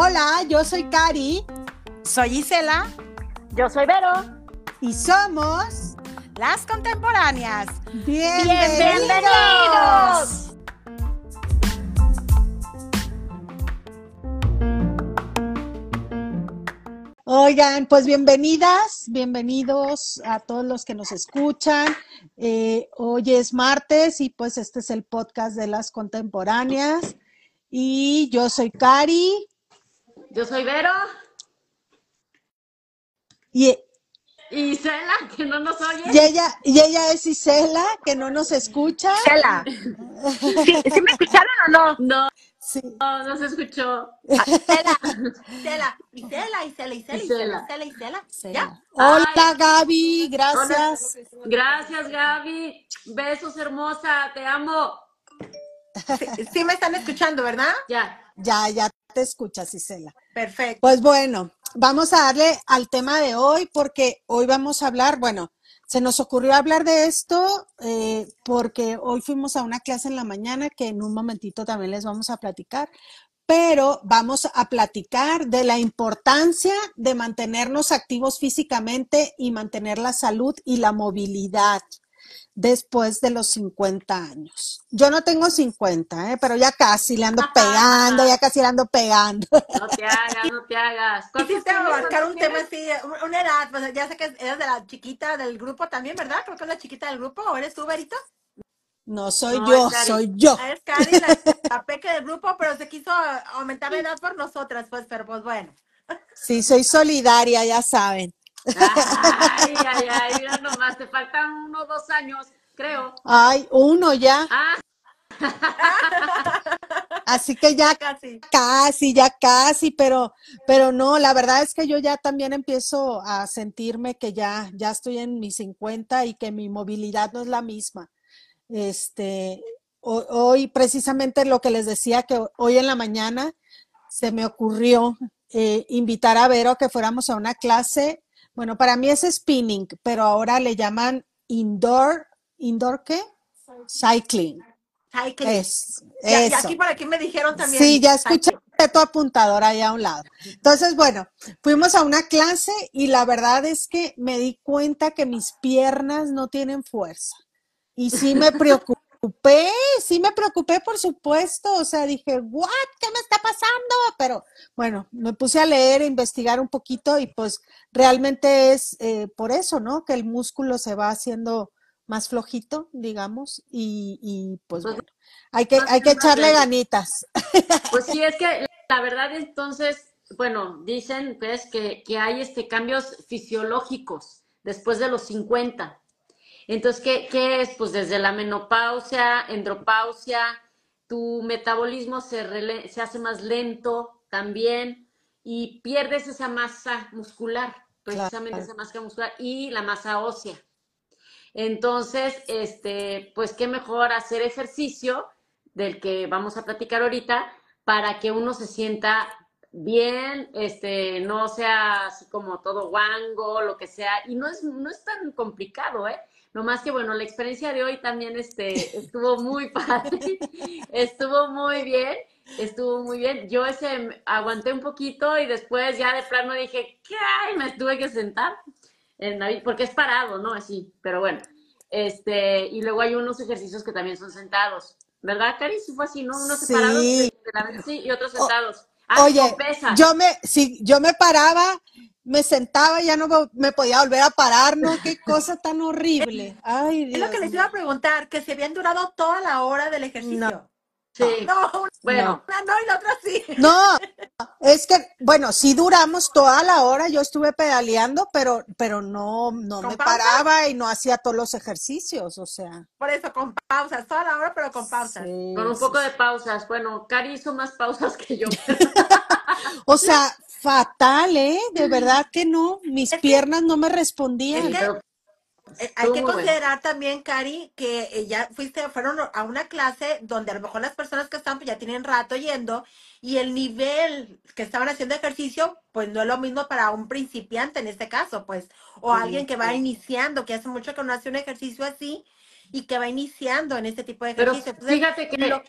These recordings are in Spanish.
Hola, yo soy Cari. Soy Isela. Yo soy Vero. Y somos las contemporáneas. Bienvenidos. Bienvenidos. Oigan, pues bienvenidas, bienvenidos a todos los que nos escuchan. Eh, hoy es martes y pues este es el podcast de las contemporáneas. Y yo soy Cari. Yo soy Vero. Y, Y Isela, que no nos oye. y ella, y ella es Isela, que no nos escucha. Isela. ¿Sí, ¿Sí me escucharon o no? No, Sí. no, no se escuchó. Isela, Isela, Isela, Isela, Isela, Isela. Isela, Isela, Isela. Hola Gaby, gracias. Gracias, Gaby. Besos, hermosa. Te amo. Sí, sí me están escuchando, ¿verdad? Ya. Ya, ya te escuchas, Isela. Perfecto. Pues bueno, vamos a darle al tema de hoy porque hoy vamos a hablar, bueno, se nos ocurrió hablar de esto eh, porque hoy fuimos a una clase en la mañana que en un momentito también les vamos a platicar, pero vamos a platicar de la importancia de mantenernos activos físicamente y mantener la salud y la movilidad después de los 50 años. Yo no tengo 50, ¿eh? pero ya casi le ando pegando, ya casi le ando pegando. No te hagas, no te hagas. ¿Cuántos Quisiste abarcar un ¿Cuántos tema así, un- una edad, pues ya sé que eres de la chiquita del grupo también, ¿verdad? Creo que es la chiquita del grupo, ¿o eres tú, Berito? No soy No, yo, soy yo. Ah, Es Cari, la, la peque del grupo, pero se quiso aumentar la edad por nosotras, pues, pero pues bueno. Sí, soy solidaria, ya saben. Ay, ay, ay, mira nomás, te faltan uno o dos años, creo. Ay, uno ya. Ah, Así que ya Casi. casi, ya casi, pero, pero no, la verdad es que yo ya también empiezo a sentirme que ya, ya estoy en mis 50 y que mi movilidad no es la misma. Este, ho- hoy precisamente lo que les decía que hoy en la mañana se me ocurrió eh, invitar a Vero a que fuéramos a una clase. Bueno, para mí es spinning, pero ahora le llaman indoor, ¿indoor qué? Cycling. Que Es, ya, y eso. aquí por aquí me dijeron también. Sí, ya escuché tu apuntador ahí a un lado. Entonces, bueno, fuimos a una clase y la verdad es que me di cuenta que mis piernas no tienen fuerza. Y sí me preocupé, sí me preocupé, por supuesto. O sea, dije, ¿what? ¿Qué me está pasando? Pero bueno, me puse a leer, a investigar un poquito y pues realmente es eh, por eso, ¿no? Que el músculo se va haciendo más flojito, digamos, y, y pues Pues, bueno, hay que, hay que echarle ganitas. Pues sí, es que la verdad entonces, bueno, dicen pues que, que hay este cambios fisiológicos después de los 50. Entonces, ¿qué, qué es? Pues desde la menopausia, andropausia, tu metabolismo se, rele- se hace más lento también y pierdes esa masa muscular, precisamente Claro. esa masa muscular y la masa ósea. Entonces, este, pues qué mejor hacer ejercicio del que vamos a platicar ahorita para que uno se sienta bien, este, no sea así como todo guango, lo que sea, y no es, no es tan complicado, ¿eh? Nomás que bueno, la experiencia de hoy también este, estuvo muy padre, estuvo muy bien, estuvo muy bien. Yo ese aguanté un poquito y después ya de plano dije, ¿qué hay? Me tuve que sentar en la- porque es parado, ¿no? Así, pero bueno. Este, y luego hay unos ejercicios que también son sentados. ¿Verdad, Cari? Sí fue así, ¿no? Unos Sí. separados de, la bici y otros sentados. Ah, Oye, yo me, si yo me paraba, me sentaba, ya no me podía volver a parar, ¿no? Qué cosa tan horrible. Ay, Es lo que les iba a preguntar, que si habían durado toda la hora del ejercicio. Sí. No, una Bueno, no y la otra sí. No, es que, bueno, sí duramos toda la hora, yo estuve pedaleando, pero, pero no, no ¿Con me pausa? paraba y no hacía todos los ejercicios, o sea. Por eso, con pausas, toda la hora, pero con pausas. sí, con un sí, poco sí. de pausas. Bueno, Cari hizo más pausas que yo. O sea, fatal, ¿eh? De verdad que no, mis Es que- piernas no me respondían. Es que- Pero Eh, hay que bueno. considerar también, Cari, que eh, ya fuiste, fueron a una clase donde a lo mejor las personas que están pues ya tienen rato yendo y el nivel que estaban haciendo ejercicio, pues no es lo mismo para un principiante en este caso, pues, o Sí, alguien que va sí. iniciando, que hace mucho que no hace un ejercicio así y que va iniciando en este tipo de Pero ejercicio. Entonces, fíjate que, lo-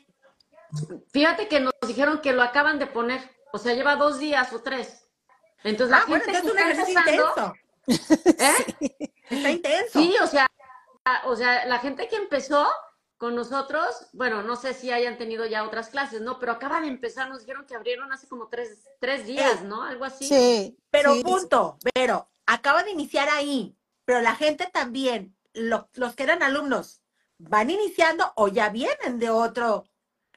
fíjate que nos dijeron que lo acaban de poner. O sea, lleva dos días o tres. Entonces la Ah, bueno, gente entonces es un ejercicio empezando, intenso. ¿eh? Está intenso. Sí, o sea, o sea, la gente que empezó con nosotros, bueno, no sé si hayan tenido ya otras clases, ¿no? Pero acaba de empezar, nos dijeron que abrieron hace como tres, tres días, ¿no? Algo así. Sí. Pero sí, punto, pero acaba de iniciar ahí, pero la gente también, lo- los que eran alumnos, ¿van iniciando o ya vienen de otro?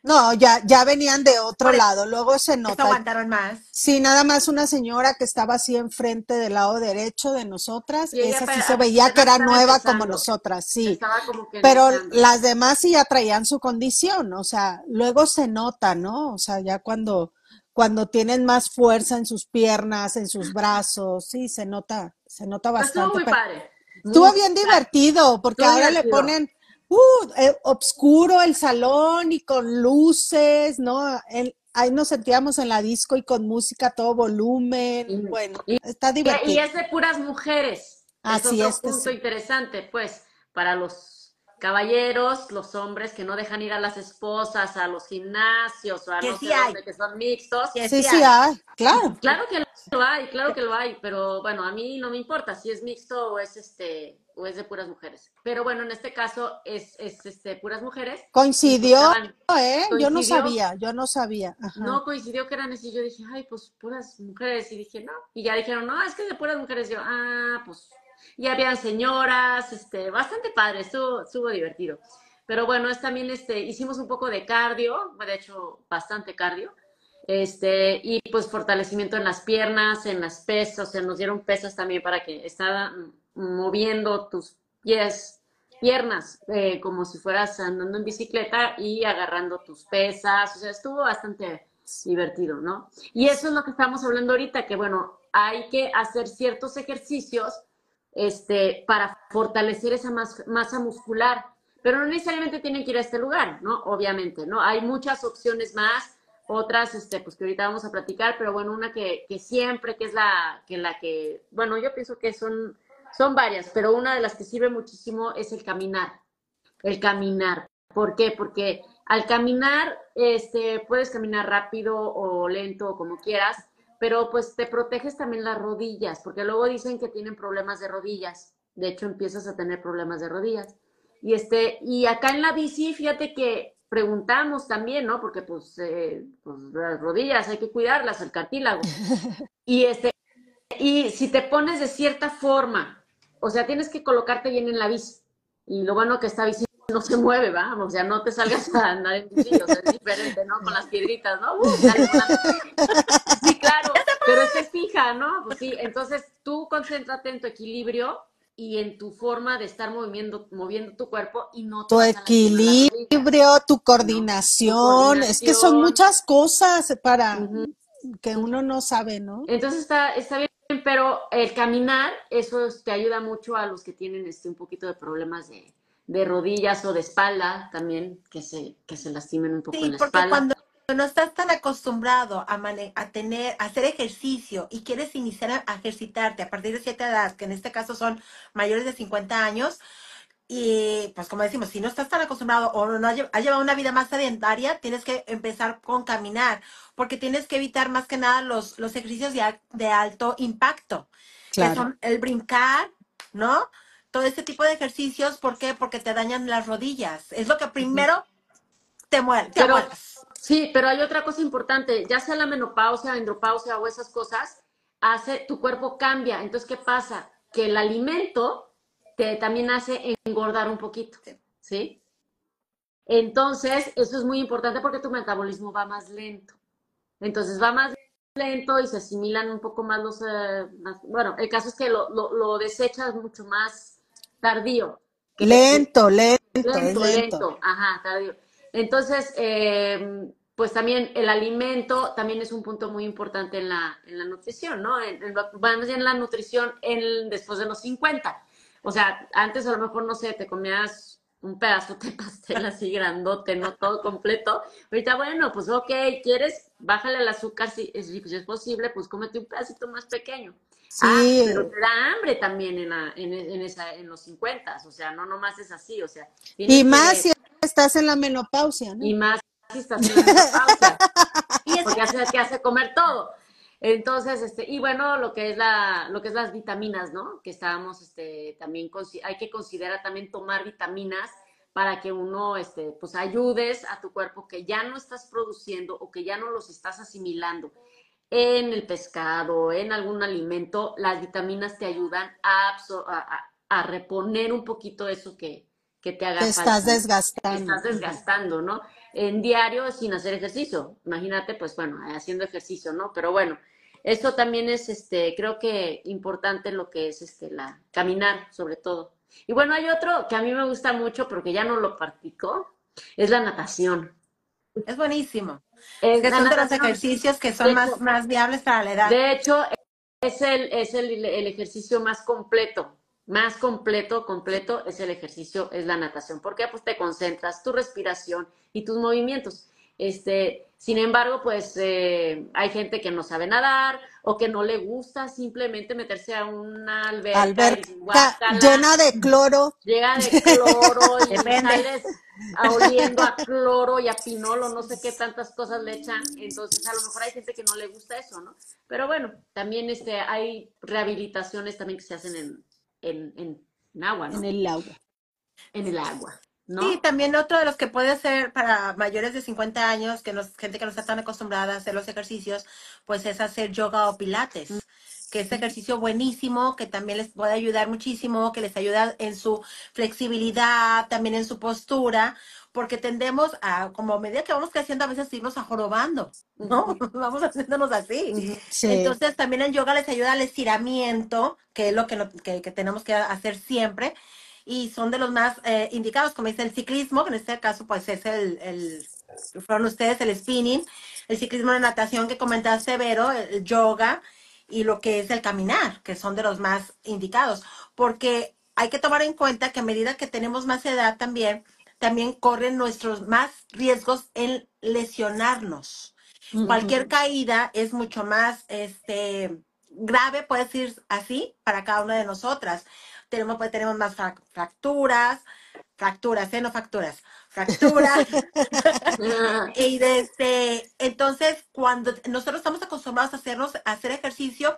No, ya, ya venían de otro Por lado, luego se nota. aguantaron más? Sí, nada más una señora que estaba así enfrente del lado derecho de nosotras, Y esa sí se veía que era nueva como nosotras, sí. Estaba como que Pero las demás sí ya traían su condición, o sea, luego se nota, ¿no? O sea, ya cuando, cuando tienen más fuerza en sus piernas, en sus brazos, sí, se nota, se nota Pero estuvo bastante. muy padre. Estuvo Muy bien divertido, porque Estuvo ahora le ponen, uh, eh, obscuro el salón y con luces, ¿no? El- ahí nos sentíamos en la disco y con música a todo volumen. Y- Bueno, y- está Y, y divertido. es de puras mujeres. Así es es, que punto sí. interesante, pues, para los caballeros, los hombres que no dejan ir a las esposas a los gimnasios o a Que no sí que son mixtos. Que Sí, sí sí, hay. hay, claro. Claro que lo hay, claro que lo hay, pero bueno, a mí no me importa si es mixto o es este o es de puras mujeres. Pero bueno, en este caso es, es este puras mujeres. Coincidió, Estaban- ¿eh? Yo no sabía, yo no sabía. Ajá. No coincidió que eran así. Yo dije, ay, pues puras mujeres. Y dije, no. Y ya dijeron, no, es que es de puras mujeres. Yo, ah, pues. Y habían señoras, este, bastante padre, estuvo, estuvo divertido. Pero bueno, es también, este, hicimos un poco de cardio, de hecho, bastante cardio. Este, y pues fortalecimiento en las piernas, en las pesas, o sea, nos dieron pesas también para que estaban moviendo tus pies, piernas, eh, como si fueras andando en bicicleta y agarrando tus pesas, o sea, estuvo bastante divertido, ¿no? Y eso es lo que estamos hablando ahorita, que bueno, hay que hacer ciertos ejercicios este, para fortalecer esa mas- masa muscular, pero no necesariamente tienen que ir a este lugar, ¿no? Obviamente, ¿no? Hay muchas opciones más, otras, este, pues que ahorita vamos a platicar, pero bueno, una que, que siempre, que es la que, la que, bueno, yo pienso que son, son varias, pero una de las que sirve muchísimo es el caminar, el caminar. ¿Por qué? Porque al caminar, este, puedes caminar rápido o lento o como quieras, pero pues te proteges también las rodillas, porque luego dicen que tienen problemas de rodillas. De hecho, empiezas a tener problemas de rodillas. Y este, y acá en la bici, fíjate que preguntamos también, ¿no? Porque pues, eh, pues las rodillas hay que cuidarlas, el cartílago. Y este, y si te pones de cierta forma, o sea, tienes que colocarte bien en la bici. Y lo bueno que esta bici no se mueve, ¿va? O sea, no te salgas a andar en bici, o sea, es diferente, ¿no? Con las piedritas, ¿no? Uh, dale. Sí, claro, pero se fija, ¿no? Pues sí, entonces tú concéntrate en tu equilibrio y en tu forma de estar moviendo, moviendo tu cuerpo y no te Tu vas a lastimar la rodilla. equilibrio, tu coordinación, es que son coordinación. muchas cosas para que uno no sabe, ¿no? Entonces está, está bien, pero el caminar, eso es- te ayuda mucho a los que tienen este, un poquito de problemas de, de rodillas o de espalda también, que se, que se lastimen un poco Sí, en la porque espalda. cuando no estás tan acostumbrado a, mane- a tener, a hacer ejercicio y quieres iniciar a, a ejercitarte a partir de cierta edad, que en este caso son mayores de 50 años, y pues como decimos, si no estás tan acostumbrado o no has lle- has llevado una vida más sedentaria, tienes que empezar con caminar, porque tienes que evitar más que nada los, los ejercicios de, de alto impacto, que Claro. son el brincar, ¿no? Todo este tipo de ejercicios, ¿por qué? Porque te dañan las rodillas. Es lo que primero te muere, te Pero-. Sí, pero hay otra cosa importante, ya sea la menopausia, andropausia o esas cosas, hace, tu cuerpo cambia. Entonces, ¿qué pasa? Que el alimento te también hace engordar un poquito, ¿sí? Entonces, eso es muy importante porque tu metabolismo va más lento. Entonces, va más lento y se asimilan un poco más los... eh, más- bueno, el caso es que lo, lo, lo desechas mucho más tardío. que- Lento, lento, es Lento, lento. lento, ajá, tardío. Entonces, eh, pues también el alimento también es un punto muy importante en la, en la nutrición, ¿no? En, en, bien la nutrición en, después de los 50. O sea, antes a lo mejor, no sé, te comías un pedazo de pastel así grandote, no todo completo. Ahorita, bueno, pues ok, ¿quieres? Bájale el azúcar si es, si es posible, pues cómete un pedacito más pequeño. Ah, Sí, pero te da hambre también en, la, en, en esa, en los 50, o sea, no nomás es así, o sea. y que- más si estás en la menopausia, ¿no? y más si estás en la menopausia. Y es Porque que hace, que hace comer todo. Entonces, este, y bueno, lo que es la, lo que es las vitaminas, ¿no? Que estábamos, este, también, hay que considerar también tomar vitaminas para que uno, este, pues ayudes a tu cuerpo que ya no estás produciendo o que ya no los estás asimilando en el pescado, en algún alimento, las vitaminas te ayudan a, a, reponer un poquito eso que, que te haga te estás desgastando. Te estás desgastando, ¿no? En diario sin hacer ejercicio. Imagínate, pues bueno, haciendo ejercicio, ¿no? Pero bueno, eso también es, este, creo que importante lo que es, este, la caminar, sobre todo. Y bueno, hay otro que a mí me gusta mucho porque ya no lo practico, es la natación. Es buenísimo. Es, que son de los ejercicios que son más, más viables para la edad. De hecho, es el, es el, el ejercicio más completo más completo, completo es el ejercicio, es la natación. porque Pues te concentras, tu respiración y tus movimientos. Este, sin embargo, pues eh, hay gente que no sabe nadar o que no le gusta simplemente meterse a una alberca, llena de cloro. Llega de cloro y sales oliendo a cloro y a pinolo, no sé qué tantas cosas le echan. Entonces, a lo mejor hay gente que no le gusta eso, ¿no? Pero bueno, también este, hay rehabilitaciones también que se hacen en, en, en agua, ¿no? En el agua. En el agua. ¿No? Sí, también otro de los que puede ser para mayores de 50 años, que nos, gente que no está tan acostumbrada a hacer los ejercicios, pues es hacer yoga o pilates, que es ejercicio buenísimo, que también les puede ayudar muchísimo, que les ayuda en su flexibilidad, también en su postura, porque tendemos a, como a medida que vamos creciendo, a veces irnos ajorobando, ¿no? vamos haciéndonos así. Entonces también el yoga les ayuda al estiramiento, que es lo que, que, que tenemos que hacer siempre y son de los más eh, indicados, como dice el ciclismo, que en este caso pues es el, el fueron ustedes el spinning, el ciclismo de natación que comentaste, Vero, el yoga y lo que es el caminar, que son de los más indicados, porque hay que tomar en cuenta que a medida que tenemos más edad también, también corren nuestros más riesgos en lesionarnos. Cualquier caída es mucho más este, grave, puede decir así, para cada una de nosotras tenemos, pues, tenemos más fracturas, fracturas, ¿eh? No facturas, fracturas. y desde, entonces, cuando nosotros estamos acostumbrados a hacernos, a hacer ejercicio,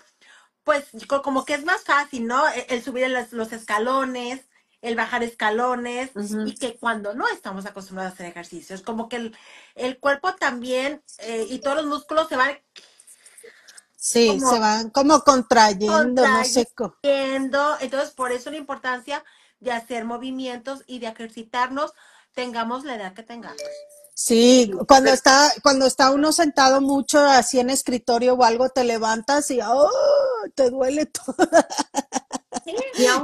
pues como que es más fácil, ¿no? E, el, subir los, escalones, el bajar escalones, y que cuando no estamos acostumbrados a hacer ejercicio, es como que el, cuerpo también eh, y todos los músculos se van Sí, se van como contrayendo, no sé cómo. Entonces, por eso la importancia de hacer movimientos y de ejercitarnos, tengamos la edad que tengamos. Sí, cuando está, cuando está uno sentado mucho así en escritorio o algo, te levantas y ¡oh! te duele todo.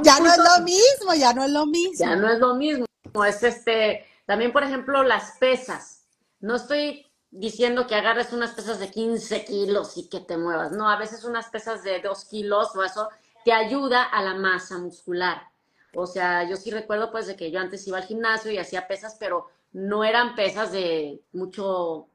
ya no es lo mismo, ya no es lo mismo. Ya no es lo mismo. Es este, también por ejemplo las pesas. No estoy diciendo que agarres unas pesas de 15 kilos y que te muevas. No, a veces unas pesas de 2 kilos o eso te ayuda a la masa muscular. O sea, yo sí recuerdo pues de que yo antes iba al gimnasio y hacía pesas, pero no eran pesas de mucho,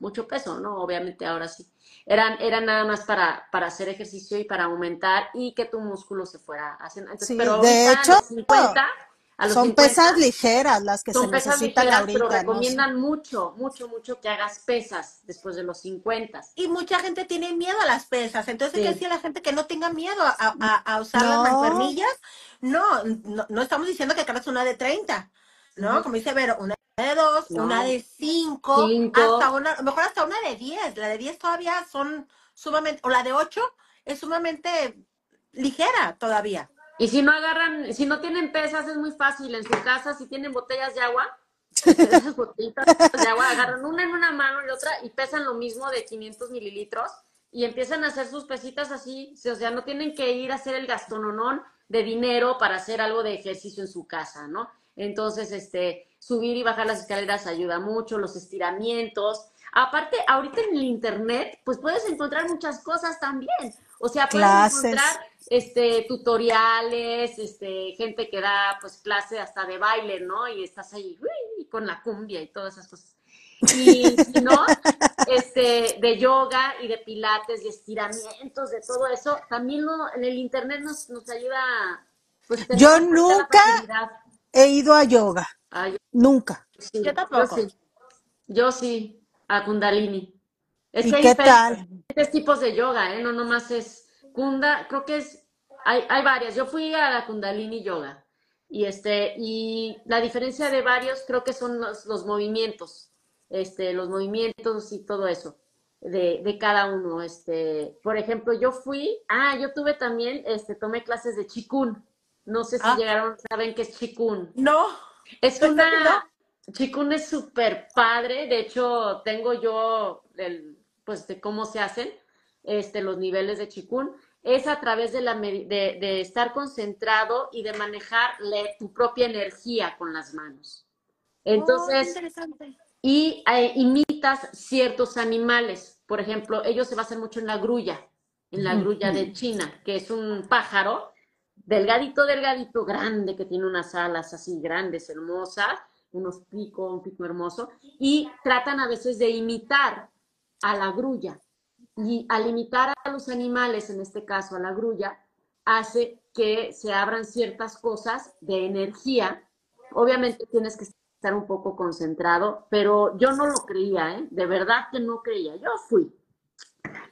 mucho peso, ¿no? Obviamente ahora sí. Eran, eran nada más para, para hacer ejercicio y para aumentar y que tu músculo se fuera haciendo. Entonces, pero de hecho, 50, son pesas ligeras las que se necesitan ligeras, ahorita. Pero recomiendan mucho, mucho, mucho que hagas pesas después de los 50. Y mucha gente tiene miedo a las pesas. Entonces hay que decir a la gente que no tenga miedo a, usar las mancuernillas. No, no, estamos diciendo que cargas una de 30. ¿No? Como dice Vero, una de 2, una de 5, hasta una, mejor hasta una de 10. La de 10 todavía son sumamente, o la de 8 es sumamente ligera todavía. Y si no agarran, si no tienen pesas, es muy fácil. En su casa, si tienen botellas de agua, esas botellitas de agua, agarran una en una mano y otra y pesan lo mismo de 500 mililitros y empiezan a hacer sus pesitas así. O sea, no tienen que ir a hacer el gastononón de dinero para hacer algo de ejercicio en su casa, ¿no? Entonces, este, subir y bajar las escaleras ayuda mucho, los estiramientos. Aparte, ahorita en el internet, pues puedes encontrar muchas cosas también. O sea, puedes encontrar este, tutoriales, este, gente que da pues clase hasta de baile, ¿no? Y estás ahí con la cumbia y todas esas cosas. Y si no, este, de yoga y de pilates y estiramientos, de todo eso, también en el internet nos, nos ayuda pues, Yo nunca he ido a yoga. nunca. yo tampoco. Yo sí. yo sí, a Kundalini. Es ¿Y que hay qué tal? diferentes tipos de yoga, ¿eh? No nomás es Kunda, creo que es, hay, hay varias. Yo fui a la Kundalini Yoga y este, y la diferencia de varios creo que son los, los movimientos, este, los movimientos y todo eso de, de cada uno. Este, por ejemplo, yo fui, ah, yo tuve también, este, tomé clases de Chikun. No sé si Ah. llegaron, saben qué es Chikun. No. Es ¿No está una, Chikun es súper padre, de hecho tengo yo el, pues de cómo se hacen, este, los niveles de Chikun, es a través de la de, de estar concentrado y de manejar tu propia energía con las manos. Oh, Entonces, interesante. y eh, imitas ciertos animales. Por ejemplo, ellos se basan mucho en la grulla, en la grulla de China, que es un pájaro delgadito, delgadito, grande, que tiene unas alas así grandes, hermosas, unos picos, un pico hermoso, y tratan a veces de imitar a la grulla. Y al imitar a los animales, en este caso a la grulla, hace que se abran ciertas cosas de energía. Obviamente tienes que estar un poco concentrado, pero yo no lo creía, ¿eh? De verdad que no creía. Yo fui.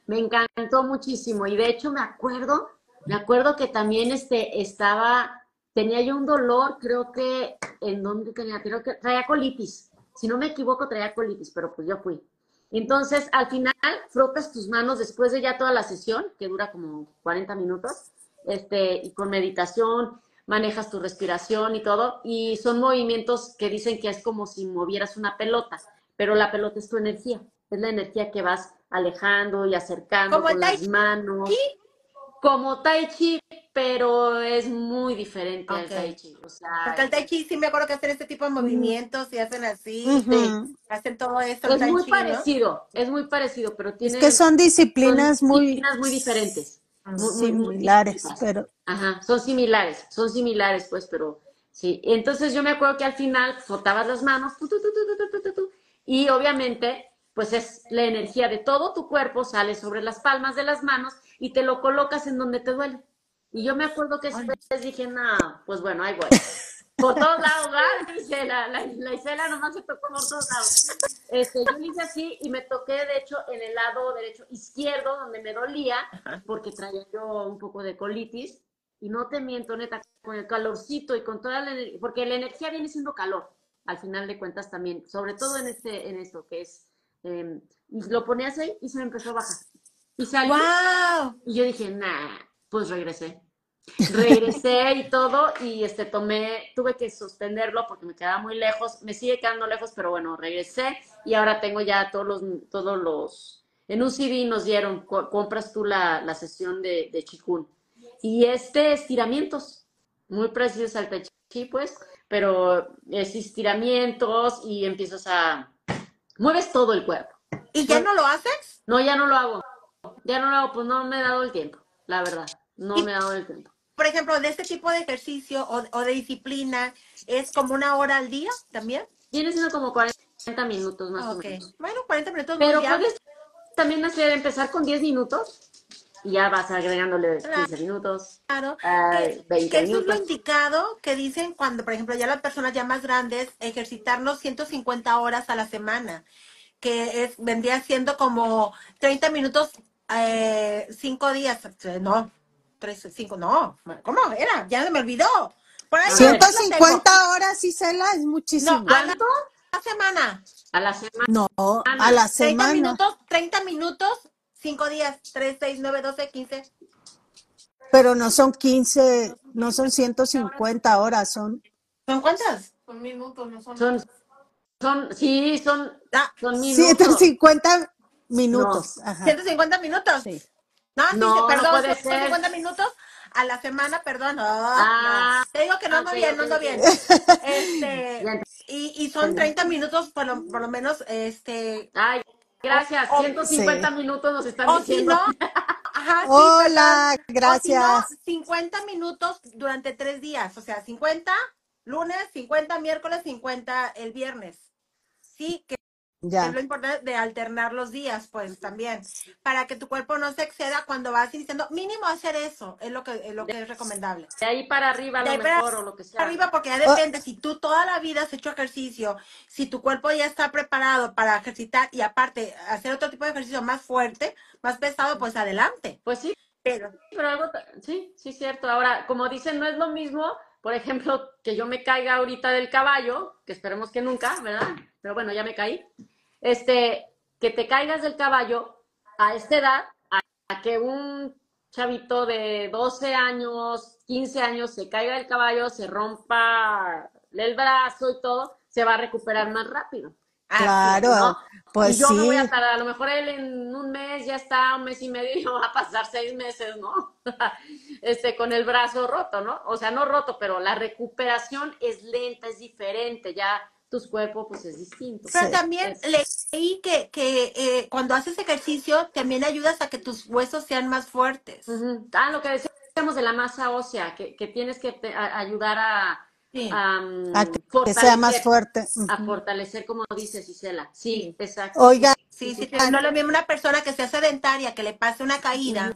Me encantó muchísimo y de hecho me acuerdo, me acuerdo que también este estaba, tenía yo un dolor, creo que, ¿en dónde tenía? Creo que traía colitis. Si no me equivoco, traía colitis, pero pues yo fui. Entonces, al final, frotas tus manos después de ya toda la sesión, que dura como 40 minutos, este, y con meditación, manejas tu respiración y todo, y son movimientos que dicen que es como si movieras una pelota, pero la pelota es tu energía, es la energía que vas alejando y acercando ¿Como el con las manos como Tai Chi, pero es muy diferente okay. al Tai Chi. O sea, Porque al Tai Chi sí me acuerdo que hacen este tipo de movimientos y hacen así, hacen todo esto. Es muy parecido, es muy parecido, pero tiene. Es que son disciplinas, son muy, disciplinas muy diferentes. Similares, pero. Ajá, son similares, son similares, pues, pero. Sí, entonces yo me acuerdo que al final soltabas las manos, tu, tu, tu, y obviamente, pues es la energía de todo tu cuerpo sale sobre las palmas de las manos y te lo colocas en donde te duele. Y yo me acuerdo que después dije, no, pues bueno, ahí voy. Por todos lados, ¿verdad? Dice la, la, la Isela nomás se tocó por todos lados. Este, yo le hice así y me toqué, de hecho, en el lado derecho izquierdo, donde me dolía, porque traía yo un poco de colitis. Y no te miento, neta, con el calorcito y con toda la energía, porque la energía viene siendo calor, al final de cuentas también, sobre todo en este, en esto que es, eh, y lo ponías ahí y se me empezó a bajar. Y salí, ¡Wow! y yo dije, nah, pues regresé. Regresé y todo, y este tomé, tuve que sostenerlo porque me quedaba muy lejos, me sigue quedando lejos, pero bueno, regresé y ahora tengo ya todos los, todos los, en un CD nos dieron, co- compras tú la, la sesión de, de Chikun. Y este estiramientos, muy precisos al Chi, pues, pero es estiramientos y empiezas a, mueves todo el cuerpo. ¿Y ya no lo haces? No, ya no lo hago. Ya no lo hago, pues no me he dado el tiempo, la verdad. No me he dado el tiempo. Por ejemplo, de este tipo de ejercicio o, o de disciplina, ¿es como una hora al día también? Viene siendo como 40 minutos más Ah, o menos. Bueno, 40 minutos Pero puedes también hacer, empezar con 10 minutos y ya vas agregándole 15 minutos, Claro. ah, Que, 20 que eso es lo minutos. indicado que dicen cuando, por ejemplo, ya las personas ya más grandes, ejercitarnos 150 horas a la semana, que es vendría siendo como 30 minutos, eh, 5 días, eh, no, 3, 5, no, ¿cómo era? Ya se me olvidó. Por ahí A ver. yo la tengo. 150 horas, Isela, es muchísimo. No, a la, a la semana. A la semana. No, a la 30 semana. minutos, 30 minutos, 5 días, 3, 6, 9, 12, 15. Pero no son 15, no son 150 horas, son ¿Son cuántas? Son, son, sí, son, Ah, son minutos. 150 minutos. Ajá. 150 minutos. Sí. No, sí, No, no perdón, puede son ser. 150 minutos a la semana, perdón. Ah, Ah, no. Te digo que no ando ok, bien, no ando bien. Este, y, y son 30 minutos, por lo, por lo menos, este. Ay, gracias. O- o- 150 Sí. minutos nos están O si diciendo. no, ajá, sí, Hola, perdón. gracias. O si no, 50 minutos durante tres días. O sea, 50 lunes, 50 miércoles, 50 el viernes. Sí, que Ya. Es lo importante de alternar los días, pues también, para que tu cuerpo no se exceda cuando vas iniciando. Mínimo hacer eso es lo que es lo que es recomendable. De ahí para arriba a De lo ahí para mejor o lo que sea. Arriba, porque ya depende, si tú toda la vida has hecho ejercicio, si tu cuerpo ya está preparado para ejercitar y aparte hacer otro tipo de ejercicio más fuerte, más pesado, pues adelante. Pues sí, Pero pero algo, sí, sí, cierto. Ahora, como dicen, no es lo mismo, por ejemplo, que yo me caiga ahorita del caballo, que esperemos que nunca, ¿verdad? Pero bueno, ya me caí. Este, que te caigas del caballo a esta edad, a, a que un chavito de 12 años, 15 años se caiga del caballo, se rompa el brazo y todo, se va a recuperar más rápido. así, Claro, ¿no? pues y yo me sí. voy a tardar, a lo mejor él en un mes ya está, un mes y medio, y va a pasar seis meses, ¿no? Este, con el brazo roto, ¿no? O sea, no roto, pero la recuperación es lenta, es diferente, ya tus cuerpos, pues es distinto. Pero Sí. también Es- leí que, que eh, cuando haces ejercicio también ayudas a que tus huesos sean más fuertes. Ah, lo que decíamos de la masa ósea, que, que tienes que te- a- ayudar a, Sí. a, A que, que sea más fuerte. a fortalecer, como dices, Isela. Sí, exacto. Oiga, Sí, sí, no es lo mismo una persona que sea sedentaria, que le pase una caída,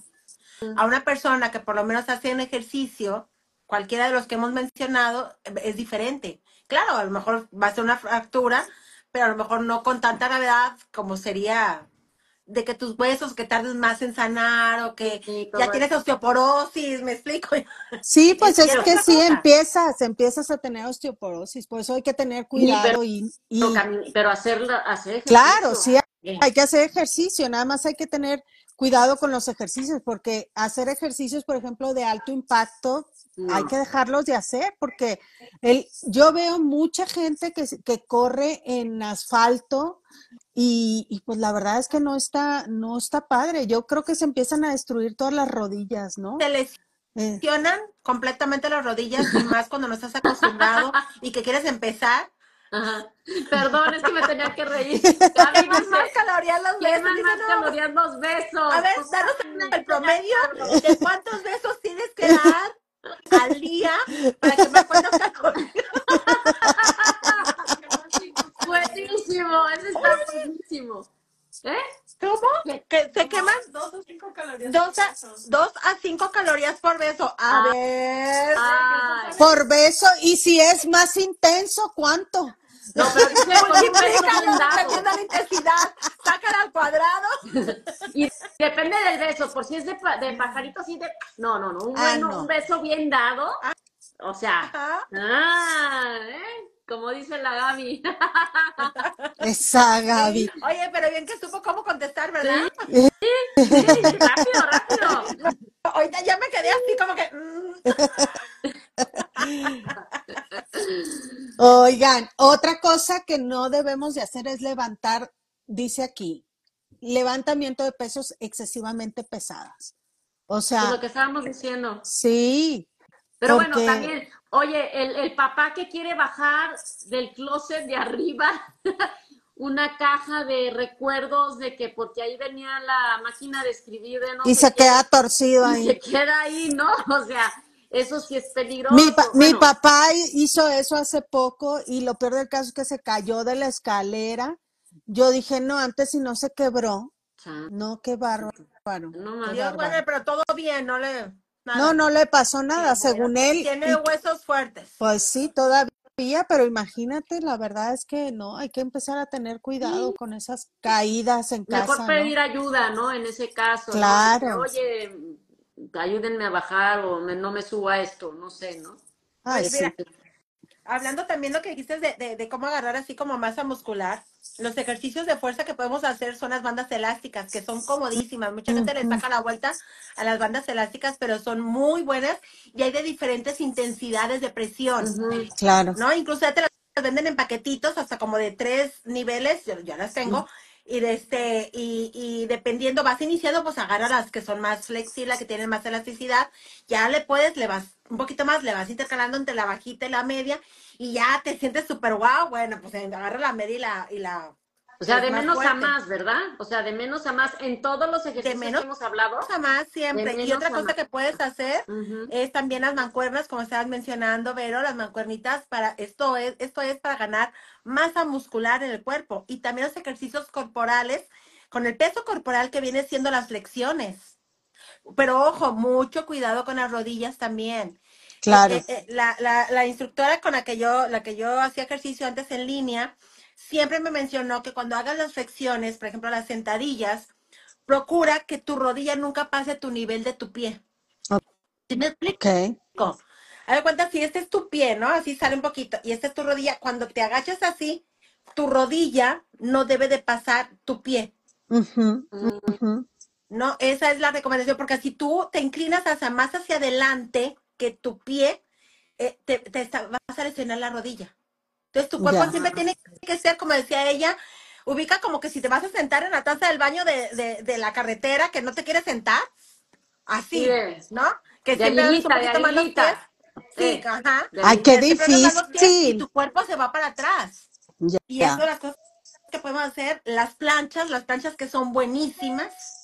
a una persona que por lo menos hace un ejercicio, cualquiera de los que hemos mencionado, es diferente. Claro, a lo mejor va a ser una fractura, pero a lo mejor no con tanta gravedad como sería de que tus huesos que tardes más en sanar o que Sí, ya tienes osteoporosis, ¿me explico? sí, pues Es que sí cosa. empiezas, empiezas a tener osteoporosis, por eso hay que tener cuidado y, y Pero, pero hacer claro, ejercicio. sí hay que hacer ejercicio, nada más hay que tener cuidado con los ejercicios, porque hacer ejercicios, por ejemplo, de alto impacto, hay No. que dejarlos de hacer, porque el, yo veo mucha gente que, se- que corre en asfalto y, y pues la verdad es que no está, no está padre. Yo creo que se empiezan a destruir todas las rodillas, ¿no? Te Eh, lesionan completamente las rodillas y más cuando no estás acostumbrado y que quieres empezar. Ajá. Perdón, es que me tenía que reír. Gaby más calorías los besos. más no. calorías los besos. A ver, danos el promedio de cuántos besos tienes que dar al día para que me cuántas calorías. Buenísimo, ese está buenísimo. ¿Eh? ¿Cómo? Que se queman Dos o cinco calorías. dos a, dos a cinco calorías por beso. A Ah. ver. Por beso, y si es más intenso, ¿cuánto? No, pero dice de la intensidad. Sácala al cuadrado. Y depende del beso, por si es de, de pajarito así de... No, no, no, un, Ah, bueno, no. un beso bien dado. O sea, Ajá. ah, ¿eh? Como dice la Gaby. Esa Gaby. Oye, pero bien que supo cómo contestar, ¿verdad? Sí, rápido, rápido. Ahorita ya me quedé así como que. mm. Oigan, otra cosa que no debemos de hacer es levantar, dice aquí, levantamiento de pesos excesivamente pesadas. O Pues sea, lo que estábamos diciendo. sí, Pero porque bueno, también, oye, el, el papá que quiere bajar del closet de arriba una caja de recuerdos de que porque ahí venía la máquina de escribir de no y se qué, queda torcido y se ahí. queda ahí, ¿no? O sea, eso sí es peligroso. Mi, pa- mi Bueno, papá hizo eso hace poco y lo peor del caso es que se cayó de la escalera. Yo dije, no, antes si no se quebró. No, qué bárbaro. No mames. Dios, bárbaro. bueno, pero todo bien, no le. Nada. No, no le pasó nada, Sí, según él. Tiene y- huesos fuertes. Pues sí, todavía, pero imagínate, la verdad es que no, hay que empezar a tener cuidado con esas caídas en Mejor casa, pedir ¿no? ayuda, ¿no? En ese caso. Claro. Oye, ayúdenme a bajar o me- no me suba esto, no sé, ¿no? Ay, Pues sí. mira, Hablando también lo que dijiste de, de, de cómo agarrar así como masa muscular, los ejercicios de fuerza que podemos hacer son las bandas elásticas, que son comodísimas. Mucha gente le saca la vuelta a las bandas elásticas, pero son muy buenas y hay de diferentes intensidades de presión. Claro. ¿no? Incluso ya te las venden en paquetitos hasta como de tres niveles, yo ya las tengo. Y, de este, y, y dependiendo, vas iniciando, pues agarra las que son más flexibles, que tienen más elasticidad. Ya le puedes, le vas un poquito más, le vas intercalando entre la bajita y la media. Y ya te sientes súper guau. Bueno, pues agarra la media y la, y la, O sea, de menos a más, ¿verdad? O sea, de menos a más en todos los ejercicios menos que hemos hablado. Menos a más siempre. De Y otra cosa más. que puedes hacer es también las mancuernas, como estabas mencionando, Vero, las mancuernitas para esto es esto es para ganar masa muscular en el cuerpo y también los ejercicios corporales con el peso corporal que viene siendo las flexiones. Pero ojo, mucho cuidado con las rodillas también. Claro. Eh, eh, la, la, la instructora con la que yo, la que yo hacía ejercicio antes en línea, siempre me mencionó que cuando hagas las flexiones, por ejemplo, las sentadillas, procura que tu rodilla nunca pase tu nivel de tu pie. ¿Sí me explico? A ver, cuenta, si este es tu pie, ¿no? Así sale un poquito, y esta es tu rodilla, cuando te agachas así, tu rodilla no debe de pasar tu pie. Ujú. No, esa es la recomendación, porque si tú te inclinas hacia más hacia adelante que tu pie, eh, te, te está- vas a lesionar la rodilla. Entonces tu cuerpo Ya. siempre tiene que ser, como decía ella, ubica como que si te vas a sentar en la taza del baño de, de, de la carretera que no te quieres sentar, así, Sí, ¿no? Que de siempre un aguilita, de poquito más los pies. Sí, Eh, ajá. Ay, qué pies Y difícil. tu cuerpo se va para atrás. Ya. Y eso de las cosas que podemos hacer, las planchas, las planchas que son buenísimas.